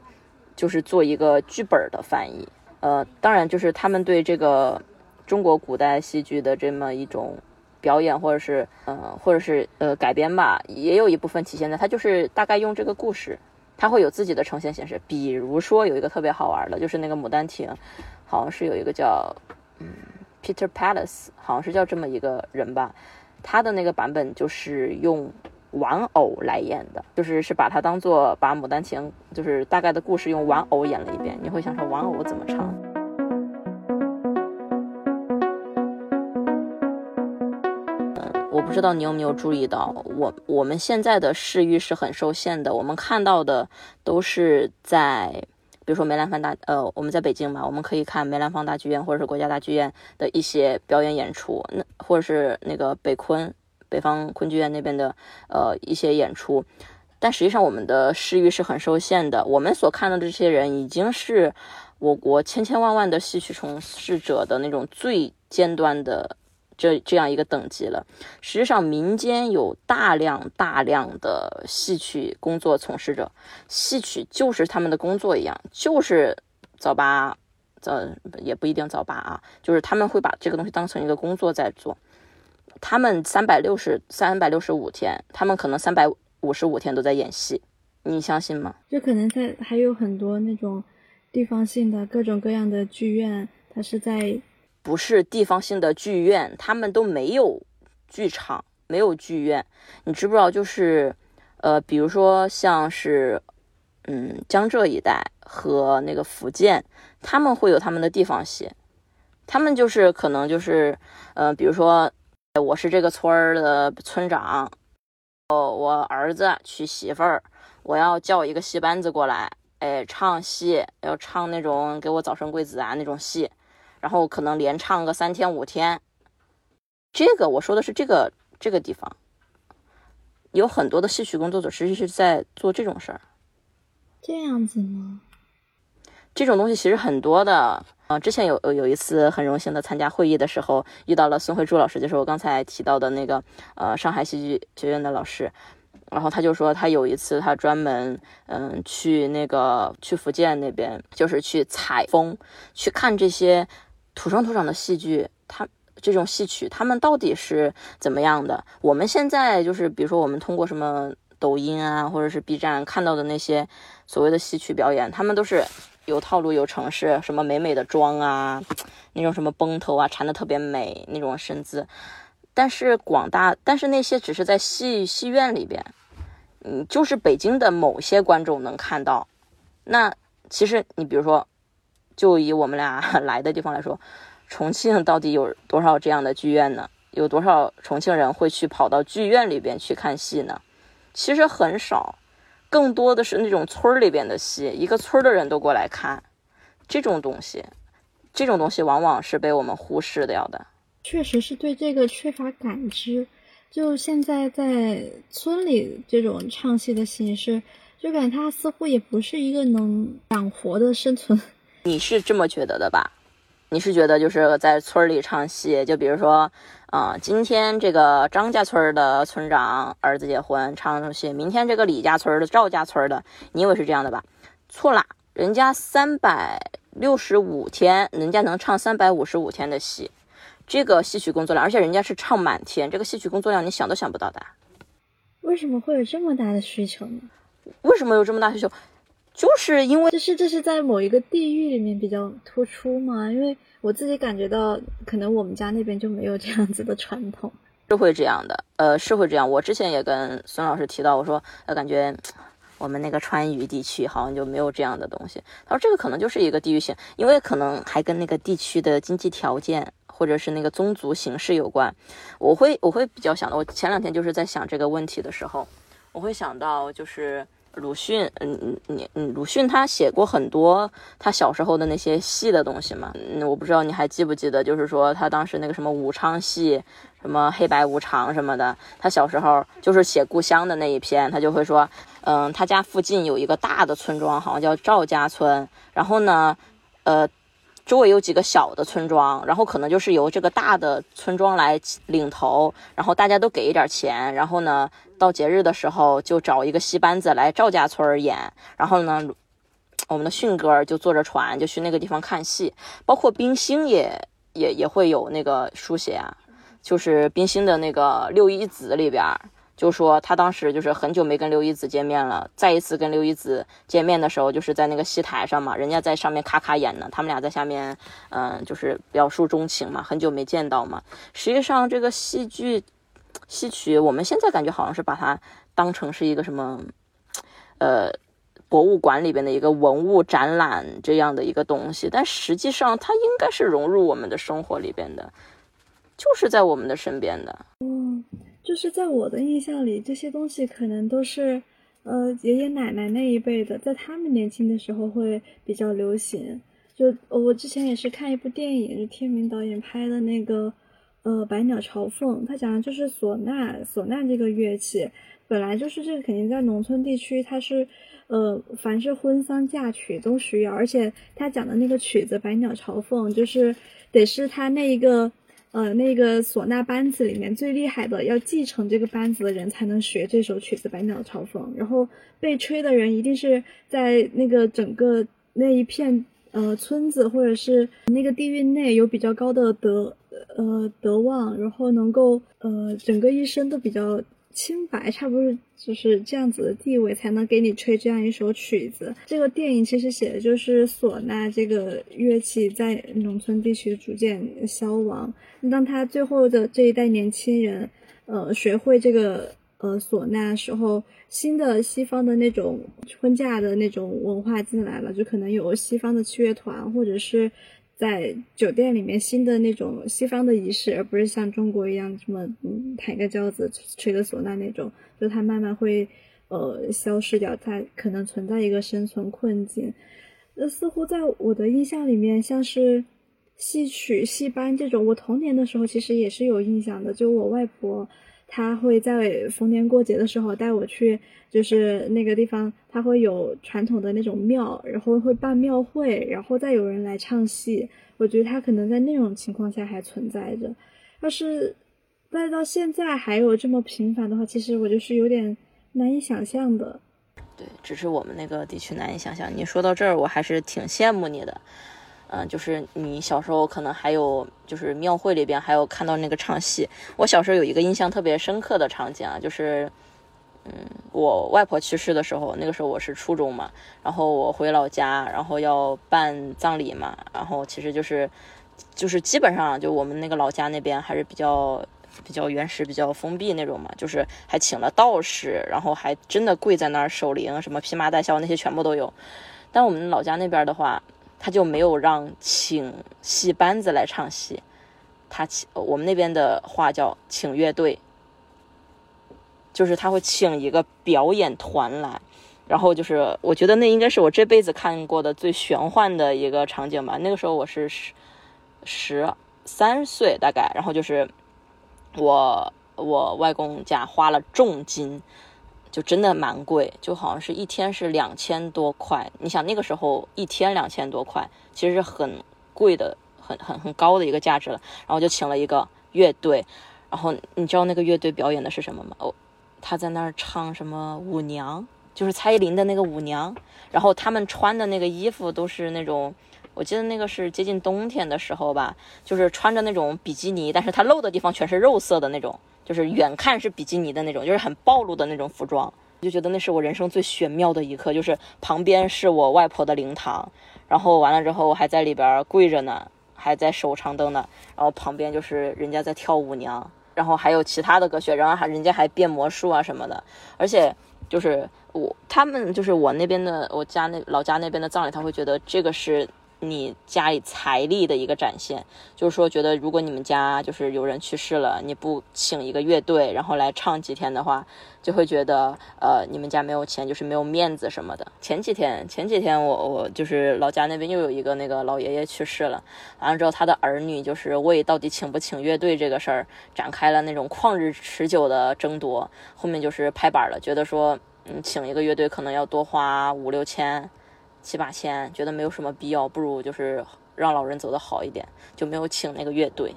就是做一个剧本的翻译。呃，当然就是他们对这个中国古代戏剧的这么一种表演，或者是呃或者是呃改编吧，也有一部分体现在他就是大概用这个故事，他会有自己的呈现形式。比如说有一个特别好玩的，就是那个《牡丹亭》，好像是有一个叫嗯。Peter Palace 好像是叫这么一个人吧，他的那个版本就是用玩偶来演的，就是是把它当做把《牡丹亭》就是大概的故事用玩偶演了一遍。你会想说玩偶怎么唱？嗯，我不知道你有没有注意到，我我们现在的视域是很受限的，我们看到的都是在。比如说梅兰芳大，呃，我们在北京嘛，我们可以看梅兰芳大剧院或者是国家大剧院的一些表演演出，那或者是那个北昆北方昆剧院那边的呃一些演出，但实际上我们的视域是很受限的，我们所看到的这些人已经是我国千千万万的戏曲从事者的那种最尖端的。这这样一个等级了。实际上，民间有大量大量的戏曲工作从事者，戏曲就是他们的工作一样，就是早八，早也不一定早八啊，就是他们会把这个东西当成一个工作在做。他们三百六十三百六十五天，他们可能三百五十五天都在演戏，你相信吗？就可能在还有很多那种地方性的各种各样的剧院，它是在。不是地方性的剧院，他们都没有剧场，没有剧院。你知不知道？就是，呃，比如说像是，嗯，江浙一带和那个福建，他们会有他们的地方戏。他们就是可能就是，呃，比如说，我是这个村儿的村长，哦，我儿子娶媳妇儿，我要叫一个戏班子过来，哎，唱戏，要唱那种给我早生贵子啊那种戏。然后可能连唱个三天五天，这个我说的是这个这个地方，有很多的戏曲工作者实际是在做这种事儿。这样子吗？这种东西其实很多的。啊，之前有有一次很荣幸的参加会议的时候，遇到了孙慧珠老师，就是我刚才提到的那个呃上海戏剧学院的老师。然后他就说，他有一次他专门嗯去那个去福建那边，就是去采风，去看这些。土生土长的戏剧，它这种戏曲，他们到底是怎么样的？我们现在就是，比如说，我们通过什么抖音啊，或者是 B 站看到的那些所谓的戏曲表演，他们都是有套路、有程式，什么美美的妆啊，那种什么崩头啊，缠的特别美那种身姿。但是广大，但是那些只是在戏戏院里边，嗯，就是北京的某些观众能看到。那其实你比如说。就以我们俩 (laughs) 来的地方来说，重庆到底有多少这样的剧院呢？有多少重庆人会去跑到剧院里边去看戏呢？其实很少，更多的是那种村里边的戏，一个村的人都过来看这种东西，这种东西往往是被我们忽视掉的。确实是对这个缺乏感知。就现在在村里这种唱戏的形式，就感觉它似乎也不是一个能养活的生存。你是这么觉得的吧？你是觉得就是在村里唱戏，就比如说，啊，今天这个张家村的村长儿子结婚唱戏，明天这个李家村的赵家村的，你以为是这样的吧？错啦，人家三百六十五天，人家能唱三百五十五天的戏，这个戏曲工作量，而且人家是唱满天，这个戏曲工作量你想都想不到的。为什么会有这么大的需求呢？为什么有这么大需求？就是因为这是这是在某一个地域里面比较突出嘛？因为我自己感觉到，可能我们家那边就没有这样子的传统。是会这样的，呃，是会这样。我之前也跟孙老师提到，我说，呃，感觉我们那个川渝地区好像就没有这样的东西。他说这个可能就是一个地域性，因为可能还跟那个地区的经济条件或者是那个宗族形式有关。我会我会比较想到，我前两天就是在想这个问题的时候，我会想到就是。鲁迅，嗯嗯你嗯，鲁迅他写过很多他小时候的那些戏的东西嘛，嗯，我不知道你还记不记得，就是说他当时那个什么武昌戏，什么黑白无常什么的，他小时候就是写故乡的那一篇，他就会说，嗯，他家附近有一个大的村庄，好像叫赵家村，然后呢，呃。周围有几个小的村庄，然后可能就是由这个大的村庄来领头，然后大家都给一点钱，然后呢，到节日的时候就找一个戏班子来赵家村演，然后呢，我们的迅哥就坐着船就去那个地方看戏，包括冰心也也也会有那个书写啊，就是冰心的那个六一子里边。就说他当时就是很久没跟刘一子见面了，再一次跟刘一子见面的时候，就是在那个戏台上嘛，人家在上面咔咔演呢，他们俩在下面，嗯，就是表述钟情嘛，很久没见到嘛。实际上，这个戏剧、戏曲，我们现在感觉好像是把它当成是一个什么，呃，博物馆里边的一个文物展览这样的一个东西，但实际上它应该是融入我们的生活里边的，就是在我们的身边的。嗯。就是在我的印象里，这些东西可能都是，呃，爷爷奶奶那一辈的，在他们年轻的时候会比较流行。就我之前也是看一部电影，就天明导演拍的那个，呃，《百鸟朝凤》，他讲的就是唢呐，唢呐这个乐器，本来就是这个肯定在农村地区，它是，呃，凡是婚丧嫁娶都需要，而且他讲的那个曲子《百鸟朝凤》，就是得是他那一个。呃，那个唢呐班子里面最厉害的，要继承这个班子的人才能学这首曲子《百鸟朝凤》。然后被吹的人一定是在那个整个那一片呃村子或者是那个地域内有比较高的德呃德望，然后能够呃整个一生都比较。清白差不多就是这样子的地位，才能给你吹这样一首曲子。这个电影其实写的就是唢呐这个乐器在农村地区逐渐消亡。当他最后的这一代年轻人，呃，学会这个呃唢呐时候，新的西方的那种婚嫁的那种文化进来了，就可能有西方的器乐团，或者是。在酒店里面，新的那种西方的仪式，而不是像中国一样这么嗯抬个轿子吹个唢呐那种，就它慢慢会呃消失掉，它可能存在一个生存困境。那似乎在我的印象里面，像是戏曲戏班这种，我童年的时候其实也是有印象的，就我外婆。他会在逢年过节的时候带我去，就是那个地方，他会有传统的那种庙，然后会办庙会，然后再有人来唱戏。我觉得他可能在那种情况下还存在着。要是再到现在还有这么频繁的话，其实我就是有点难以想象的。对，只是我们那个地区难以想象。你说到这儿，我还是挺羡慕你的。嗯，就是你小时候可能还有，就是庙会里边还有看到那个唱戏。我小时候有一个印象特别深刻的场景啊，就是，嗯，我外婆去世的时候，那个时候我是初中嘛，然后我回老家，然后要办葬礼嘛，然后其实就是，就是基本上就我们那个老家那边还是比较比较原始、比较封闭那种嘛，就是还请了道士，然后还真的跪在那儿守灵，什么披麻戴孝那些全部都有。但我们老家那边的话。他就没有让请戏班子来唱戏，他请我们那边的话叫请乐队，就是他会请一个表演团来，然后就是我觉得那应该是我这辈子看过的最玄幻的一个场景吧。那个时候我是十十三岁大概，然后就是我我外公家花了重金。就真的蛮贵，就好像是一天是两千多块。你想那个时候一天两千多块，其实是很贵的，很很很高的一个价值了。然后就请了一个乐队，然后你知道那个乐队表演的是什么吗？哦，他在那儿唱什么舞娘，就是蔡依林的那个舞娘。然后他们穿的那个衣服都是那种，我记得那个是接近冬天的时候吧，就是穿着那种比基尼，但是它露的地方全是肉色的那种。就是远看是比基尼的那种，就是很暴露的那种服装，就觉得那是我人生最玄妙的一刻，就是旁边是我外婆的灵堂，然后完了之后我还在里边跪着呢，还在守长灯呢，然后旁边就是人家在跳舞娘，然后还有其他的歌曲，然后还人家还变魔术啊什么的，而且就是我他们就是我那边的我家那老家那边的葬礼，他会觉得这个是。你家里财力的一个展现，就是说，觉得如果你们家就是有人去世了，你不请一个乐队，然后来唱几天的话，就会觉得，呃，你们家没有钱，就是没有面子什么的。前几天，前几天我我就是老家那边又有一个那个老爷爷去世了，完了之后他的儿女就是为到底请不请乐队这个事儿展开了那种旷日持久的争夺，后面就是拍板了，觉得说，嗯，请一个乐队可能要多花五六千。七八千，觉得没有什么必要，不如就是让老人走的好一点，就没有请那个乐队。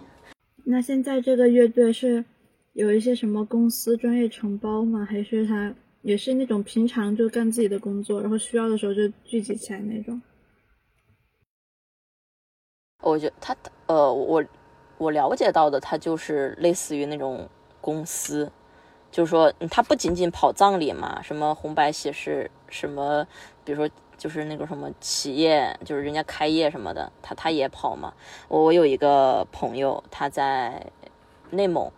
那现在这个乐队是有一些什么公司专业承包吗？还是他也是那种平常就干自己的工作，然后需要的时候就聚集起来那种？我觉得他呃，我我了解到的，他就是类似于那种公司，就是说他不仅仅跑葬礼嘛，什么红白喜事，什么比如说。就是那个什么企业，就是人家开业什么的，他他也跑嘛。我我有一个朋友，他在内蒙，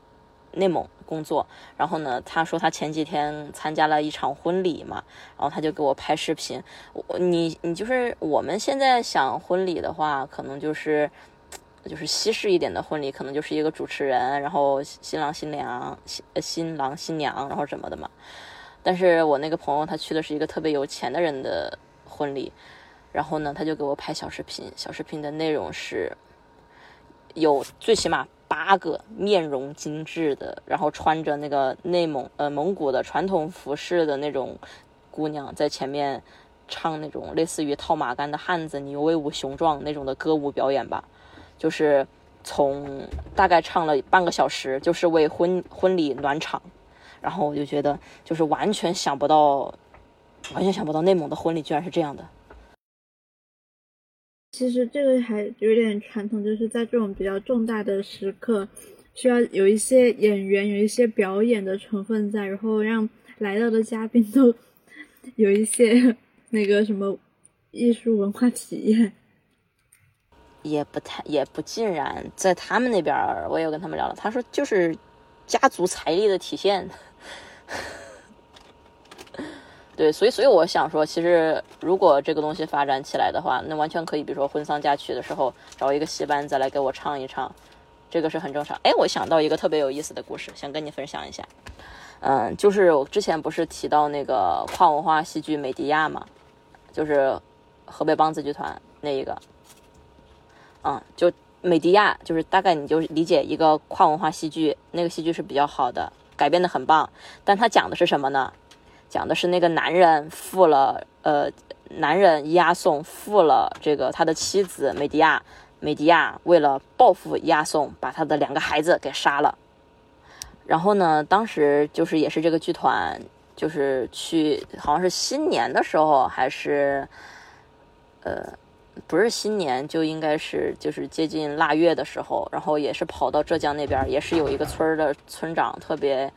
内蒙工作。然后呢，他说他前几天参加了一场婚礼嘛，然后他就给我拍视频。我你你就是我们现在想婚礼的话，可能就是就是西式一点的婚礼，可能就是一个主持人，然后新郎新娘新新郎新娘，然后什么的嘛。但是我那个朋友他去的是一个特别有钱的人的。婚礼，然后呢，他就给我拍小视频。小视频的内容是，有最起码八个面容精致的，然后穿着那个内蒙呃蒙古的传统服饰的那种姑娘，在前面唱那种类似于套马杆的汉子，你威武雄壮那种的歌舞表演吧。就是从大概唱了半个小时，就是为婚婚礼暖场。然后我就觉得，就是完全想不到。完全想不到内蒙的婚礼居然是这样的。其实这个还有点传统，就是在这种比较重大的时刻，需要有一些演员，有一些表演的成分在，然后让来到的嘉宾都 (laughs) 有一些 (laughs) 那个什么艺术文化体验。也不太，也不尽然，在他们那边，我也跟他们聊了，他说就是家族财力的体现。对，所以所以我想说，其实如果这个东西发展起来的话，那完全可以，比如说婚丧嫁娶的时候，找一个戏班子来给我唱一唱，这个是很正常。哎，我想到一个特别有意思的故事，想跟你分享一下。嗯，就是我之前不是提到那个跨文化戏剧美迪亚嘛，就是河北梆子剧团那一个。嗯，就美迪亚，就是大概你就理解一个跨文化戏剧，那个戏剧是比较好的，改编的很棒，但它讲的是什么呢？讲的是那个男人负了，呃，男人押送负了这个他的妻子美迪亚，美迪亚为了报复押送，把他的两个孩子给杀了。然后呢，当时就是也是这个剧团，就是去好像是新年的时候，还是，呃，不是新年，就应该是就是接近腊月的时候，然后也是跑到浙江那边，也是有一个村的村长特别。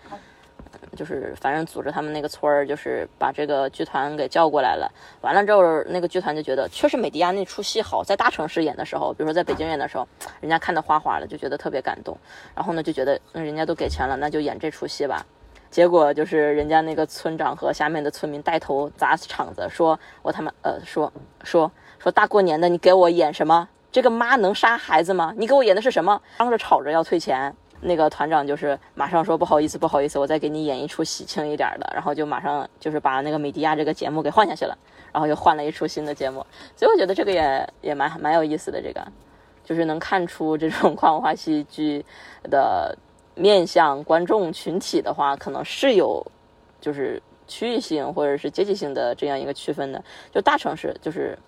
就是反正组织他们那个村儿，就是把这个剧团给叫过来了。完了之后，那个剧团就觉得确实美迪亚那出戏好，在大城市演的时候，比如说在北京演的时候，人家看的哗哗的，就觉得特别感动。然后呢，就觉得那人家都给钱了，那就演这出戏吧。结果就是人家那个村长和下面的村民带头砸场子，说我他妈呃说说说大过年的你给我演什么？这个妈能杀孩子吗？你给我演的是什么？当着吵着要退钱。那个团长就是马上说不好意思，不好意思，我再给你演一出喜庆一点的，然后就马上就是把那个美迪亚这个节目给换下去了，然后又换了一出新的节目，所以我觉得这个也也蛮蛮有意思的，这个就是能看出这种跨文化戏剧的面向观众群体的话，可能是有就是区域性或者是阶级性的这样一个区分的，就大城市就是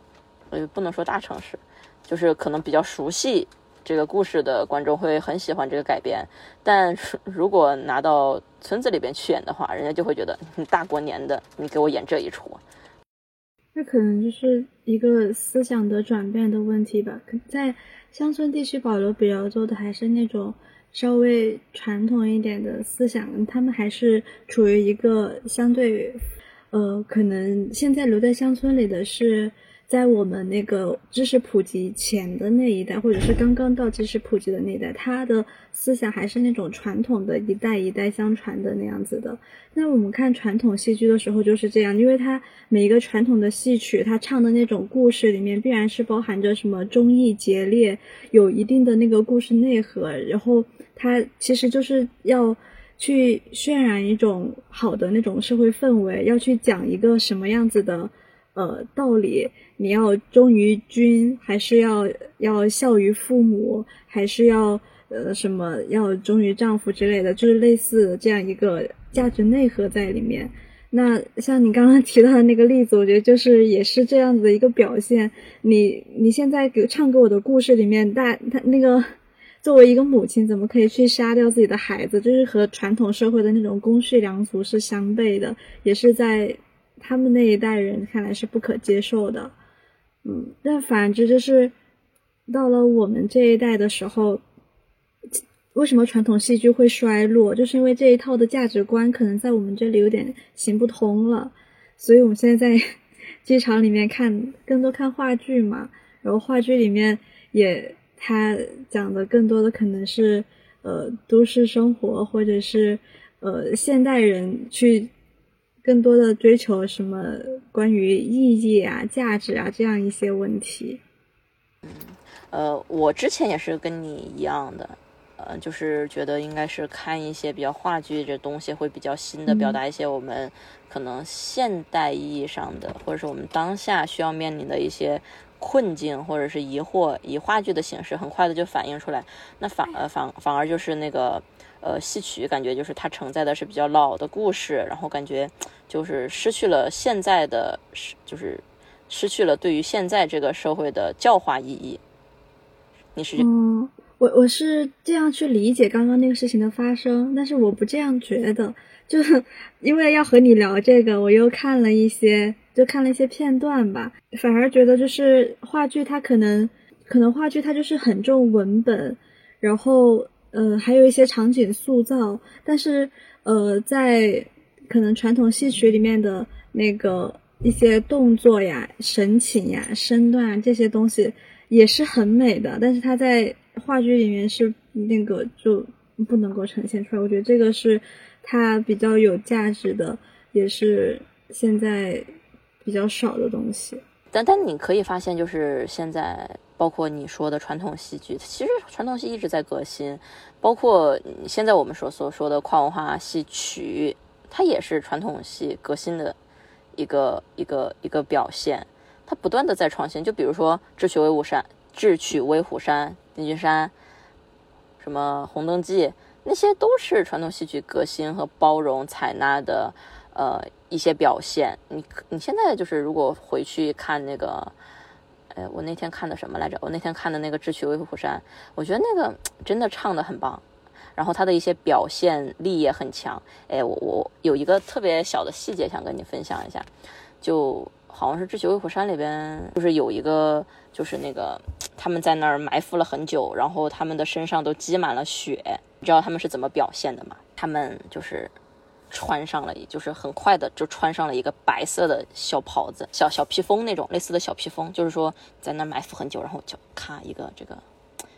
呃不能说大城市，就是可能比较熟悉。这个故事的观众会很喜欢这个改编，但是如果拿到村子里边去演的话，人家就会觉得大过年的，你给我演这一出。那可能就是一个思想的转变的问题吧。在乡村地区保留比较多的还是那种稍微传统一点的思想，他们还是处于一个相对，呃，可能现在留在乡村里的是。在我们那个知识普及前的那一代，或者是刚刚到知识普及的那一代，他的思想还是那种传统的一代一代相传的那样子的。那我们看传统戏剧的时候就是这样，因为它每一个传统的戏曲，它唱的那种故事里面必然是包含着什么忠义节烈，有一定的那个故事内核，然后它其实就是要去渲染一种好的那种社会氛围，要去讲一个什么样子的。呃，道理你要忠于君，还是要要孝于父母，还是要呃什么要忠于丈夫之类的，就是类似这样一个价值内核在里面。那像你刚刚提到的那个例子，我觉得就是也是这样子的一个表现。你你现在给唱给我的故事里面，大他那个作为一个母亲，怎么可以去杀掉自己的孩子？就是和传统社会的那种公序良俗是相悖的，也是在。他们那一代人看来是不可接受的，嗯，但反之就是到了我们这一代的时候，为什么传统戏剧会衰落？就是因为这一套的价值观可能在我们这里有点行不通了，所以我们现在在 (laughs) 剧场里面看更多看话剧嘛，然后话剧里面也他讲的更多的可能是呃都市生活或者是呃现代人去。更多的追求什么关于意义啊、价值啊这样一些问题。嗯，呃，我之前也是跟你一样的，呃，就是觉得应该是看一些比较话剧这东西会比较新的，表达一些我们可能现代意义上的，或者是我们当下需要面临的一些困境或者是疑惑，以话剧的形式很快的就反映出来。那反呃反反而就是那个。呃，戏曲感觉就是它承载的是比较老的故事，然后感觉就是失去了现在的，就是失去了对于现在这个社会的教化意义。你是？嗯，我我是这样去理解刚刚那个事情的发生，但是我不这样觉得，就是因为要和你聊这个，我又看了一些，就看了一些片段吧，反而觉得就是话剧它可能，可能话剧它就是很重文本，然后。呃，还有一些场景塑造，但是呃，在可能传统戏曲里面的那个一些动作呀、神情呀、身段啊这些东西也是很美的，但是它在话剧里面是那个就不能够呈现出来。我觉得这个是它比较有价值的，也是现在比较少的东西。但但你可以发现，就是现在。包括你说的传统戏剧，其实传统戏一直在革新，包括现在我们所所说的跨文化戏曲，它也是传统戏革新的一个一个一个表现，它不断的在创新。就比如说《智取威虎山》《智取威虎山》《定军山》，什么《红灯记》，那些都是传统戏曲革新和包容采纳的呃一些表现。你你现在就是如果回去看那个。哎，我那天看的什么来着？我那天看的那个《智取威虎山》，我觉得那个真的唱的很棒，然后他的一些表现力也很强。哎，我我有一个特别小的细节想跟你分享一下，就好像是《智取威虎山》里边，就是有一个，就是那个他们在那儿埋伏了很久，然后他们的身上都积满了血，你知道他们是怎么表现的吗？他们就是。穿上了，就是很快的就穿上了一个白色的小袍子，小小披风那种类似的小披风，就是说在那埋伏很久，然后就咔一个这个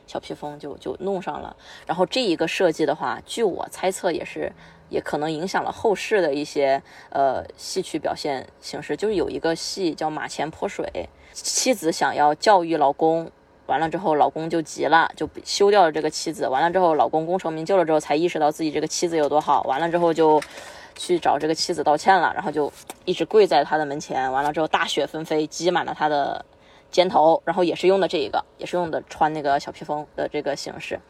小披风就就弄上了。然后这一个设计的话，据我猜测也是，也可能影响了后世的一些呃戏曲表现形式。就是有一个戏叫《马前泼水》，妻子想要教育老公，完了之后老公就急了，就休掉了这个妻子。完了之后，老公功成名就了之后，才意识到自己这个妻子有多好。完了之后就。去找这个妻子道歉了，然后就一直跪在他的门前。完了之后，大雪纷飞，积满了他的肩头。然后也是用的这一个，也是用的穿那个小披风的这个形式。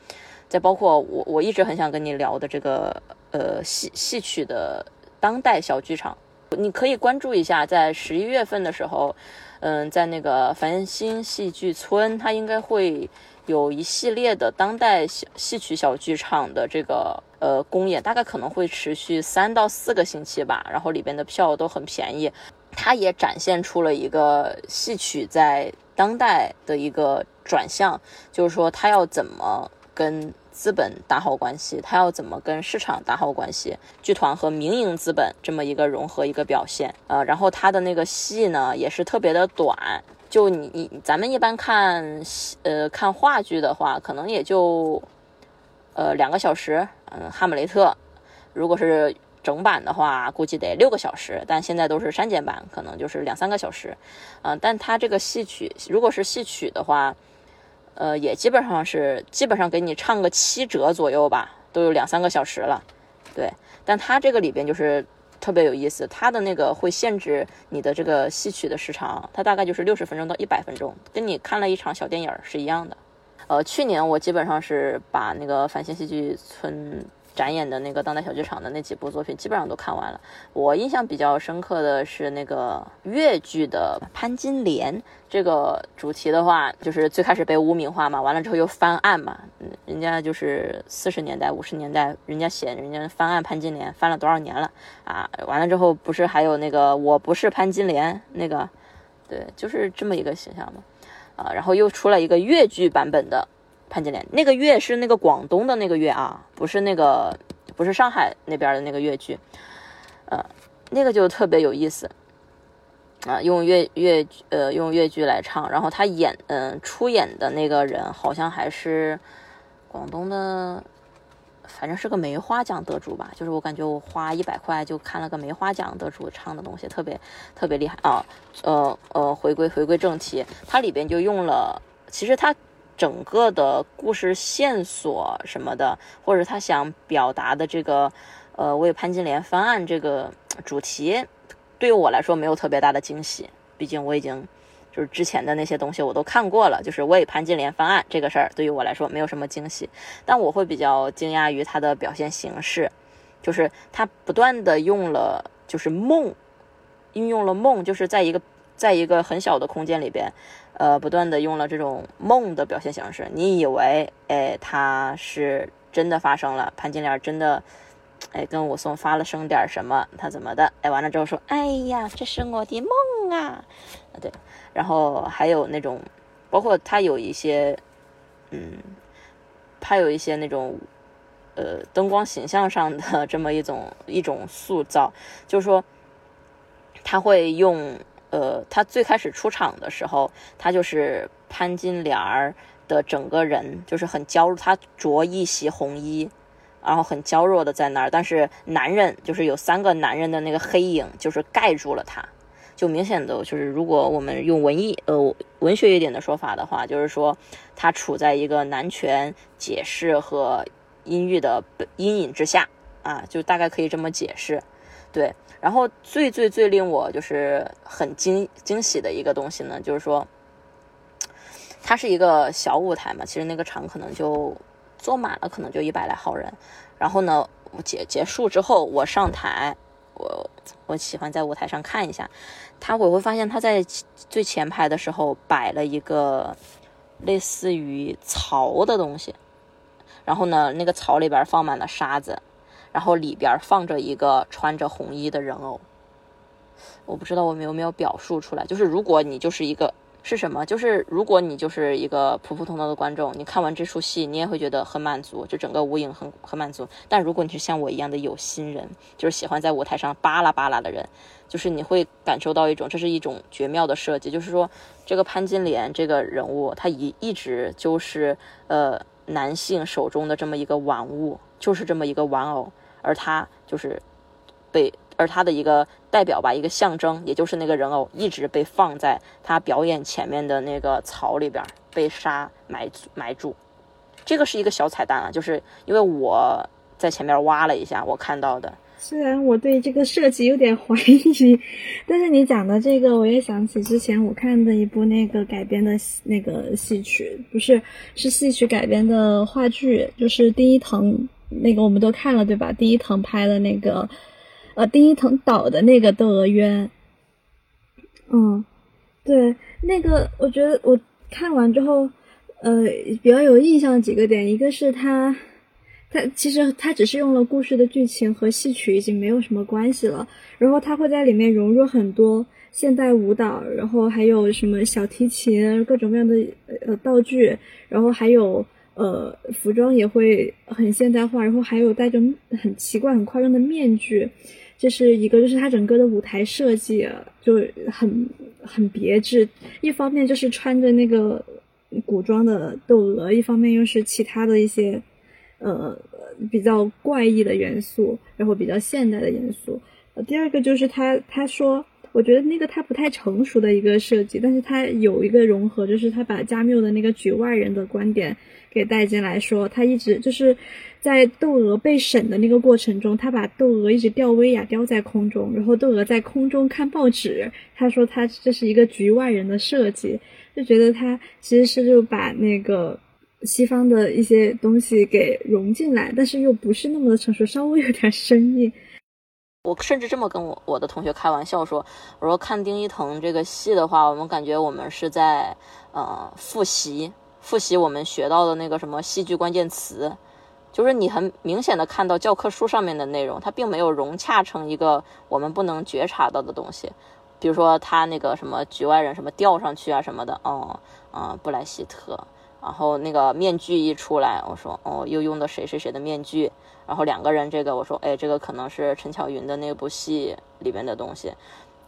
再包括我，我一直很想跟你聊的这个呃戏戏曲的当代小剧场，你可以关注一下，在十一月份的时候，嗯，在那个繁星戏剧村，它应该会有一系列的当代戏戏曲小剧场的这个。呃，公演大概可能会持续三到四个星期吧，然后里边的票都很便宜。它也展现出了一个戏曲在当代的一个转向，就是说它要怎么跟资本打好关系，他要怎么跟市场打好关系，剧团和民营资本这么一个融合一个表现。呃，然后他的那个戏呢也是特别的短，就你你咱们一般看呃看话剧的话，可能也就呃两个小时。嗯，哈姆雷特，如果是。整版的话估计得六个小时，但现在都是删减版，可能就是两三个小时。嗯，但它这个戏曲，如果是戏曲的话，呃，也基本上是基本上给你唱个七折左右吧，都有两三个小时了。对，但它这个里边就是特别有意思，它的那个会限制你的这个戏曲的时长，它大概就是六十分钟到一百分钟，跟你看了一场小电影是一样的。呃，去年我基本上是把那个繁星戏剧村。展演的那个当代小剧场的那几部作品基本上都看完了。我印象比较深刻的是那个越剧的《潘金莲》这个主题的话，就是最开始被污名化嘛，完了之后又翻案嘛。人家就是四十年代、五十年代，人家写人家翻案《潘金莲》，翻了多少年了啊？完了之后不是还有那个我不是潘金莲那个，对，就是这么一个形象嘛。啊，然后又出了一个越剧版本的。潘金莲那个月是那个广东的那个月啊，不是那个不是上海那边的那个越剧，呃，那个就特别有意思啊，用粤粤呃用粤剧来唱，然后他演嗯出演的那个人好像还是广东的，反正是个梅花奖得主吧，就是我感觉我花一百块就看了个梅花奖得主唱的东西，特别特别厉害啊，呃呃回归回归正题，它里边就用了，其实它。整个的故事线索什么的，或者他想表达的这个，呃，为潘金莲翻案这个主题，对于我来说没有特别大的惊喜。毕竟我已经就是之前的那些东西我都看过了，就是为潘金莲翻案这个事儿，对于我来说没有什么惊喜。但我会比较惊讶于他的表现形式，就是他不断的用了就是梦，运用了梦，就是在一个在一个很小的空间里边。呃，不断的用了这种梦的表现形式，你以为，哎，它是真的发生了，潘金莲真的，哎，跟武松发了生点什么，他怎么的？哎，完了之后说，哎呀，这是我的梦啊，啊对，然后还有那种，包括他有一些，嗯，他有一些那种，呃，灯光形象上的 (laughs) 这么一种一种塑造，就是说，他会用。呃，他最开始出场的时候，他就是潘金莲儿的整个人就是很娇弱，他着一袭红衣，然后很娇弱的在那儿，但是男人就是有三个男人的那个黑影就是盖住了他，就明显的就是如果我们用文艺呃文学一点的说法的话，就是说他处在一个男权解释和阴郁的阴影之下啊，就大概可以这么解释，对。然后最最最令我就是很惊惊喜的一个东西呢，就是说，它是一个小舞台嘛，其实那个场可能就坐满了，可能就一百来号人。然后呢，结结束之后，我上台，我我喜欢在舞台上看一下，他我会发现他在最前排的时候摆了一个类似于槽的东西，然后呢，那个槽里边放满了沙子。然后里边放着一个穿着红衣的人偶，我不知道我们有没有表述出来。就是如果你就是一个是什么，就是如果你就是一个普普通通的观众，你看完这出戏，你也会觉得很满足，就整个无影很很满足。但如果你是像我一样的有心人，就是喜欢在舞台上扒拉扒拉的人，就是你会感受到一种，这是一种绝妙的设计。就是说，这个潘金莲这个人物，他一一直就是呃男性手中的这么一个玩物，就是这么一个玩偶。而他就是被，而他的一个代表吧，一个象征，也就是那个人偶，一直被放在他表演前面的那个槽里边，被沙埋埋住。这个是一个小彩蛋啊，就是因为我在前面挖了一下，我看到的。虽然我对这个设计有点怀疑，但是你讲的这个，我也想起之前我看的一部那个改编的那个戏曲，不是，是戏曲改编的话剧，就是丁一腾。那个我们都看了对吧？第一腾拍的那个，呃，第一腾导的那个《窦娥冤》。嗯，对，那个我觉得我看完之后，呃，比较有印象几个点，一个是他，他其实他只是用了故事的剧情和戏曲已经没有什么关系了，然后他会在里面融入很多现代舞蹈，然后还有什么小提琴各种各样的呃道具，然后还有。呃，服装也会很现代化，然后还有戴着很奇怪、很夸张的面具。这是一个，就是它整个的舞台设计就很很别致。一方面就是穿着那个古装的窦娥，一方面又是其他的一些呃比较怪异的元素，然后比较现代的元素。第二个就是他他说，我觉得那个他不太成熟的一个设计，但是他有一个融合，就是他把加缪的那个局外人的观点给带进来，说他一直就是。在窦娥被审的那个过程中，他把窦娥一直吊威亚吊在空中，然后窦娥在空中看报纸。他说他这是一个局外人的设计，就觉得他其实是就把那个西方的一些东西给融进来，但是又不是那么的成熟，稍微有点生硬。我甚至这么跟我我的同学开玩笑说，我说看丁一腾这个戏的话，我们感觉我们是在呃复习复习我们学到的那个什么戏剧关键词。就是你很明显的看到教科书上面的内容，它并没有融洽成一个我们不能觉察到的东西。比如说他那个什么局外人什么吊上去啊什么的，哦，嗯，布莱希特，然后那个面具一出来，我说哦，又用的谁谁谁的面具，然后两个人这个我说，哎，这个可能是陈巧云的那部戏里面的东西。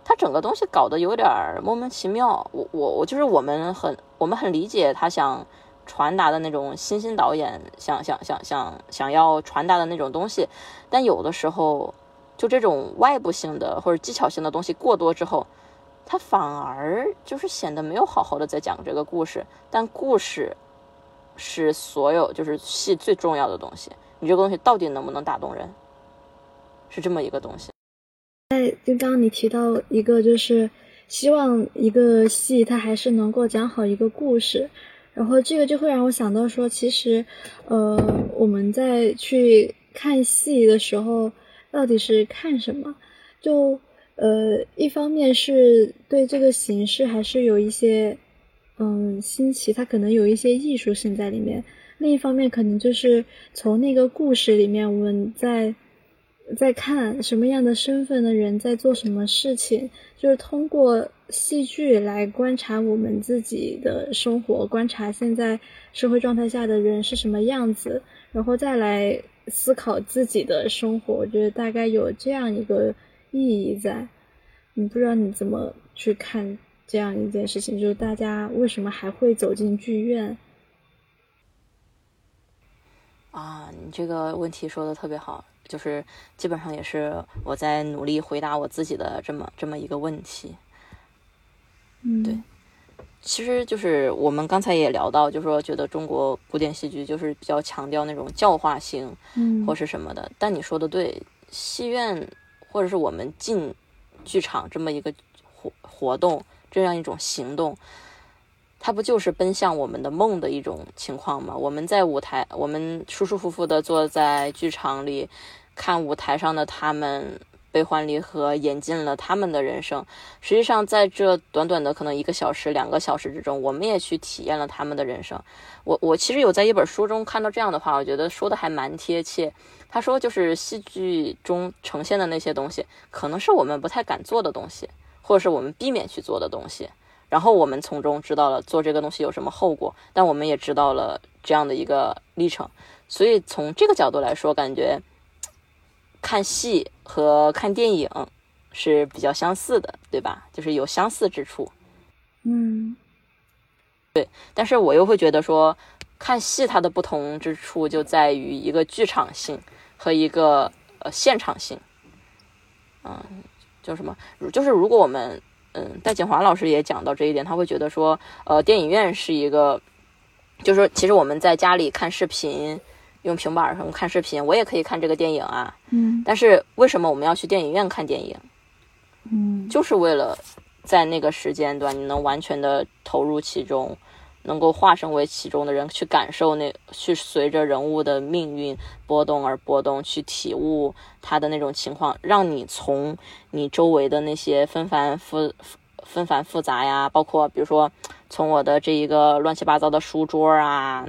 他整个东西搞得有点莫名其妙。我我我就是我们很我们很理解他想。传达的那种新兴导演想想想想想要传达的那种东西，但有的时候就这种外部性的或者技巧性的东西过多之后，他反而就是显得没有好好的在讲这个故事。但故事是所有就是戏最重要的东西，你这个东西到底能不能打动人，是这么一个东西。就刚刚你提到一个，就是希望一个戏它还是能够讲好一个故事。然后这个就会让我想到说，其实，呃，我们在去看戏的时候，到底是看什么？就呃，一方面是对这个形式还是有一些嗯新奇，它可能有一些艺术性在里面；另一方面，可能就是从那个故事里面，我们在。在看什么样的身份的人在做什么事情，就是通过戏剧来观察我们自己的生活，观察现在社会状态下的人是什么样子，然后再来思考自己的生活。我觉得大概有这样一个意义在。你不知道你怎么去看这样一件事情，就是大家为什么还会走进剧院？啊，你这个问题说的特别好。就是基本上也是我在努力回答我自己的这么这么一个问题。嗯，对，其实就是我们刚才也聊到，就说觉得中国古典戏剧就是比较强调那种教化性，嗯，或是什么的。但你说的对，戏院或者是我们进剧场这么一个活活动，这样一种行动。它不就是奔向我们的梦的一种情况吗？我们在舞台，我们舒舒服服的坐在剧场里，看舞台上的他们悲欢离合，演进了他们的人生。实际上，在这短短的可能一个小时、两个小时之中，我们也去体验了他们的人生。我我其实有在一本书中看到这样的话，我觉得说的还蛮贴切。他说，就是戏剧中呈现的那些东西，可能是我们不太敢做的东西，或者是我们避免去做的东西。然后我们从中知道了做这个东西有什么后果，但我们也知道了这样的一个历程，所以从这个角度来说，感觉看戏和看电影是比较相似的，对吧？就是有相似之处。嗯，对。但是我又会觉得说，看戏它的不同之处就在于一个剧场性和一个呃现场性。嗯，叫什么？就是如果我们。嗯，戴锦华老师也讲到这一点，他会觉得说，呃，电影院是一个，就是说，其实我们在家里看视频，用平板什么看视频，我也可以看这个电影啊。嗯。但是为什么我们要去电影院看电影？嗯，就是为了在那个时间段，你能完全的投入其中。能够化身为其中的人，去感受那，去随着人物的命运波动而波动，去体悟他的那种情况，让你从你周围的那些纷繁复纷繁复杂呀，包括比如说从我的这一个乱七八糟的书桌啊，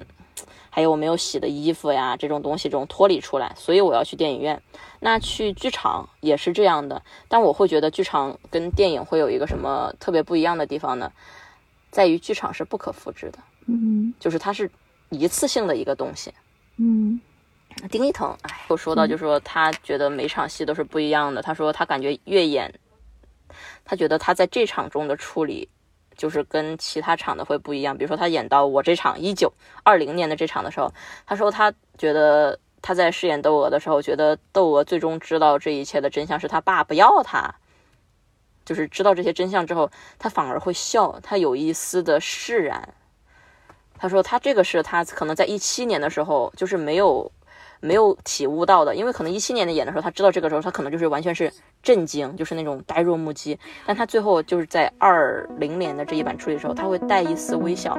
还有我没有洗的衣服呀这种东西中脱离出来。所以我要去电影院。那去剧场也是这样的，但我会觉得剧场跟电影会有一个什么特别不一样的地方呢？在于剧场是不可复制的，嗯，就是它是一次性的一个东西。嗯，丁一腾，哎，又说到，就说他觉得每场戏都是不一样的。他说他感觉越演，他觉得他在这场中的处理，就是跟其他场的会不一样。比如说他演到我这场一九二零年的这场的时候，他说他觉得他在饰演窦娥的时候，觉得窦娥最终知道这一切的真相是他爸不要他，就是知道这些真相之后，他反而会笑，他有一丝的释然。他说他这个是他可能在一七年的时候就是没有没有体悟到的，因为可能一七年的演的时候，他知道这个时候他可能就是完全是震惊，就是那种呆若木鸡。但他最后就是在二零年的这一版处理的时候，他会带一丝微笑。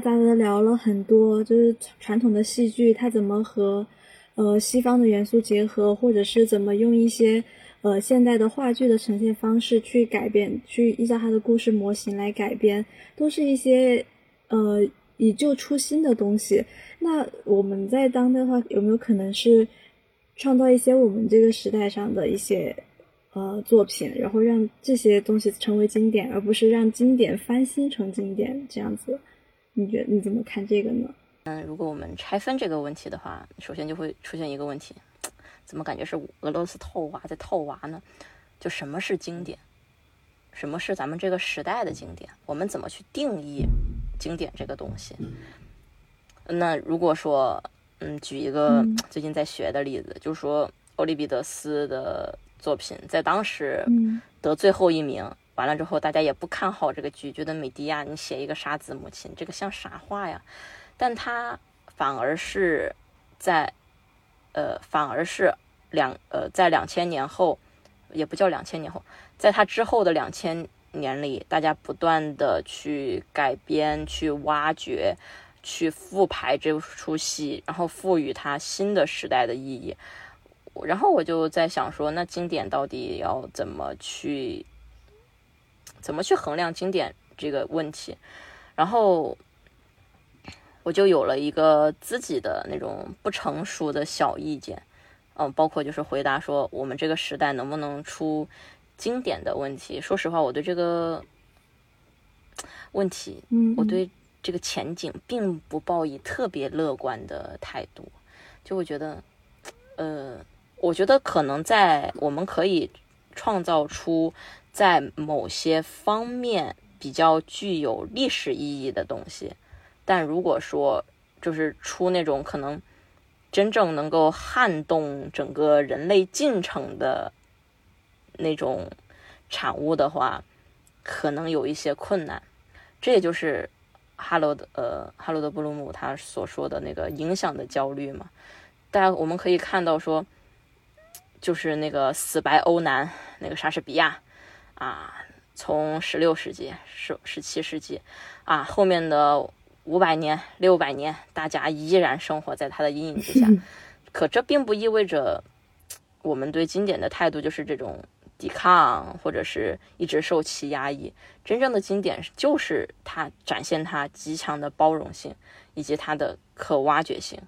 大杂的聊了很多，就是传统的戏剧它怎么和呃西方的元素结合，或者是怎么用一些。呃，现代的话剧的呈现方式去改变，去依照它的故事模型来改编，都是一些呃以旧出新的东西。那我们在当代的话，有没有可能是创造一些我们这个时代上的一些呃作品，然后让这些东西成为经典，而不是让经典翻新成经典这样子？你觉得你怎么看这个呢？嗯，如果我们拆分这个问题的话，首先就会出现一个问题。怎么感觉是俄罗斯套娃在套娃呢？就什么是经典？什么是咱们这个时代的经典？我们怎么去定义经典这个东西？那如果说，嗯，举一个最近在学的例子，就是说欧里庇得斯的作品在当时得最后一名，完了之后大家也不看好这个剧，觉得美迪亚你写一个杀子母亲，这个像啥话呀？但他反而是在。呃，反而是两呃，在两千年后，也不叫两千年后，在他之后的两千年里，大家不断的去改编、去挖掘、去复排这出戏，然后赋予它新的时代的意义。然后我就在想说，那经典到底要怎么去，怎么去衡量经典这个问题？然后。我就有了一个自己的那种不成熟的小意见，嗯，包括就是回答说我们这个时代能不能出经典的问题。说实话，我对这个问题，嗯，我对这个前景并不抱以特别乐观的态度。就我觉得，呃，我觉得可能在我们可以创造出在某些方面比较具有历史意义的东西。但如果说就是出那种可能真正能够撼动整个人类进程的那种产物的话，可能有一些困难。这也就是哈罗的呃哈罗德布鲁姆他所说的那个影响的焦虑嘛。大家我们可以看到说，就是那个死白欧男那个莎士比亚啊，从十六世纪十十七世纪啊后面的。五百年、六百年，大家依然生活在他的阴影之下。(laughs) 可这并不意味着我们对经典的态度就是这种抵抗，或者是一直受其压抑。真正的经典就是它展现它极强的包容性以及它的可挖掘性。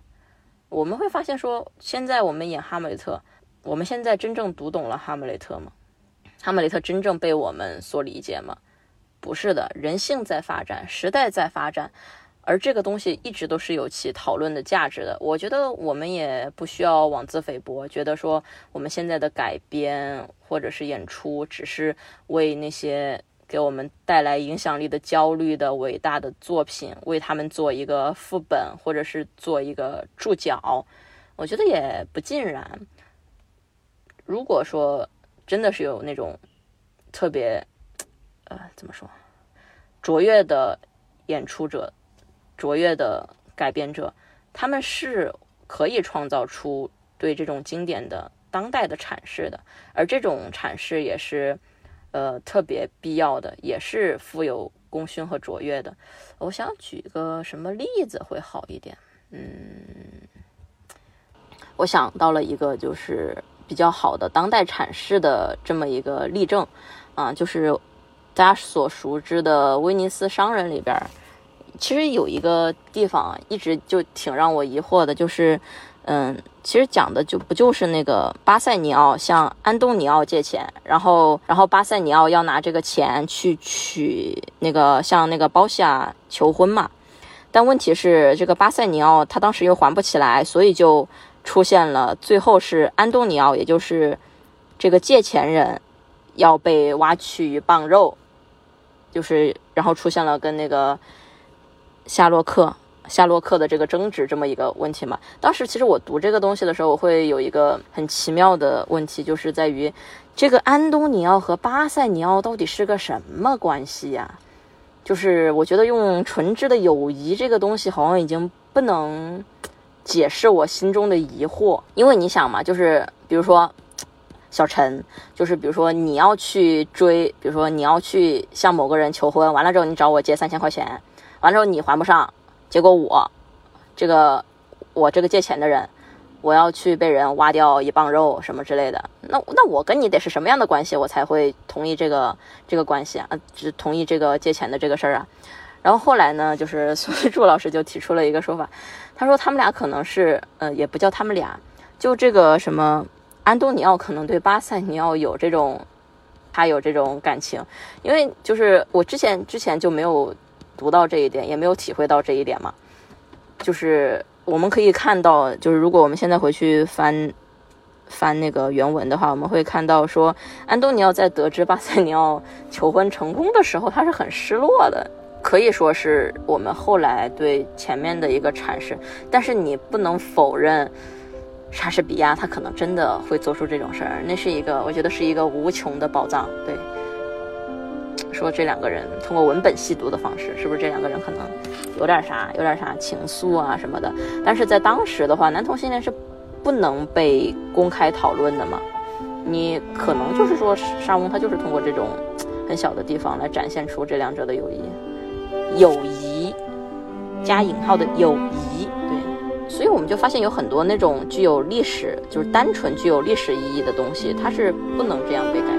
我们会发现说，现在我们演哈姆雷特，我们现在真正读懂了哈姆雷特吗？哈姆雷特真正被我们所理解吗？不是的，人性在发展，时代在发展。而这个东西一直都是有其讨论的价值的。我觉得我们也不需要妄自菲薄，觉得说我们现在的改编或者是演出，只是为那些给我们带来影响力的焦虑的伟大的作品，为他们做一个副本或者是做一个注脚。我觉得也不尽然。如果说真的是有那种特别，呃，怎么说，卓越的演出者。卓越的改编者，他们是可以创造出对这种经典的当代的阐释的，而这种阐释也是，呃，特别必要的，也是富有功勋和卓越的。我想举个什么例子会好一点？嗯，我想到了一个就是比较好的当代阐释的这么一个例证，啊，就是大家所熟知的《威尼斯商人》里边。其实有一个地方一直就挺让我疑惑的，就是，嗯，其实讲的就不就是那个巴塞尼奥向安东尼奥借钱，然后然后巴塞尼奥要拿这个钱去娶那个向那个包西亚求婚嘛？但问题是这个巴塞尼奥他当时又还不起来，所以就出现了最后是安东尼奥，也就是这个借钱人要被挖去一磅肉，就是然后出现了跟那个夏洛克。夏洛克的这个争执这么一个问题嘛？当时其实我读这个东西的时候，我会有一个很奇妙的问题，就是在于这个安东尼奥和巴塞尼奥到底是个什么关系呀？就是我觉得用纯挚的友谊这个东西，好像已经不能解释我心中的疑惑。因为你想嘛，就是比如说小陈，就是比如说你要去追，比如说你要去向某个人求婚，完了之后你找我借三千块钱，完了之后你还不上。结果我，这个我这个借钱的人，我要去被人挖掉一磅肉什么之类的，那那我跟你得是什么样的关系，我才会同意这个这个关系啊？只同意这个借钱的这个事儿啊？然后后来呢，就是 (laughs) 苏玉柱老师就提出了一个说法，他说他们俩可能是，呃，也不叫他们俩，就这个什么安东尼奥可能对巴塞尼奥有这种，他有这种感情，因为就是我之前之前就没有。读到这一点，也没有体会到这一点嘛。就是我们可以看到，就是如果我们现在回去翻翻那个原文的话，我们会看到说，安东尼奥在得知巴塞尼奥求婚成功的时候，他是很失落的，可以说是我们后来对前面的一个阐释。但是你不能否认，莎士比亚他可能真的会做出这种事儿，那是一个，我觉得是一个无穷的宝藏，对。说这两个人通过文本细读的方式，是不是这两个人可能有点啥，有点啥情愫啊什么的？但是在当时的话，男同性恋是不能被公开讨论的嘛？你可能就是说，沙翁他就是通过这种很小的地方来展现出这两者的友谊，友谊加引号的友谊，对。所以我们就发现有很多那种具有历史，就是单纯具有历史意义的东西，它是不能这样被改。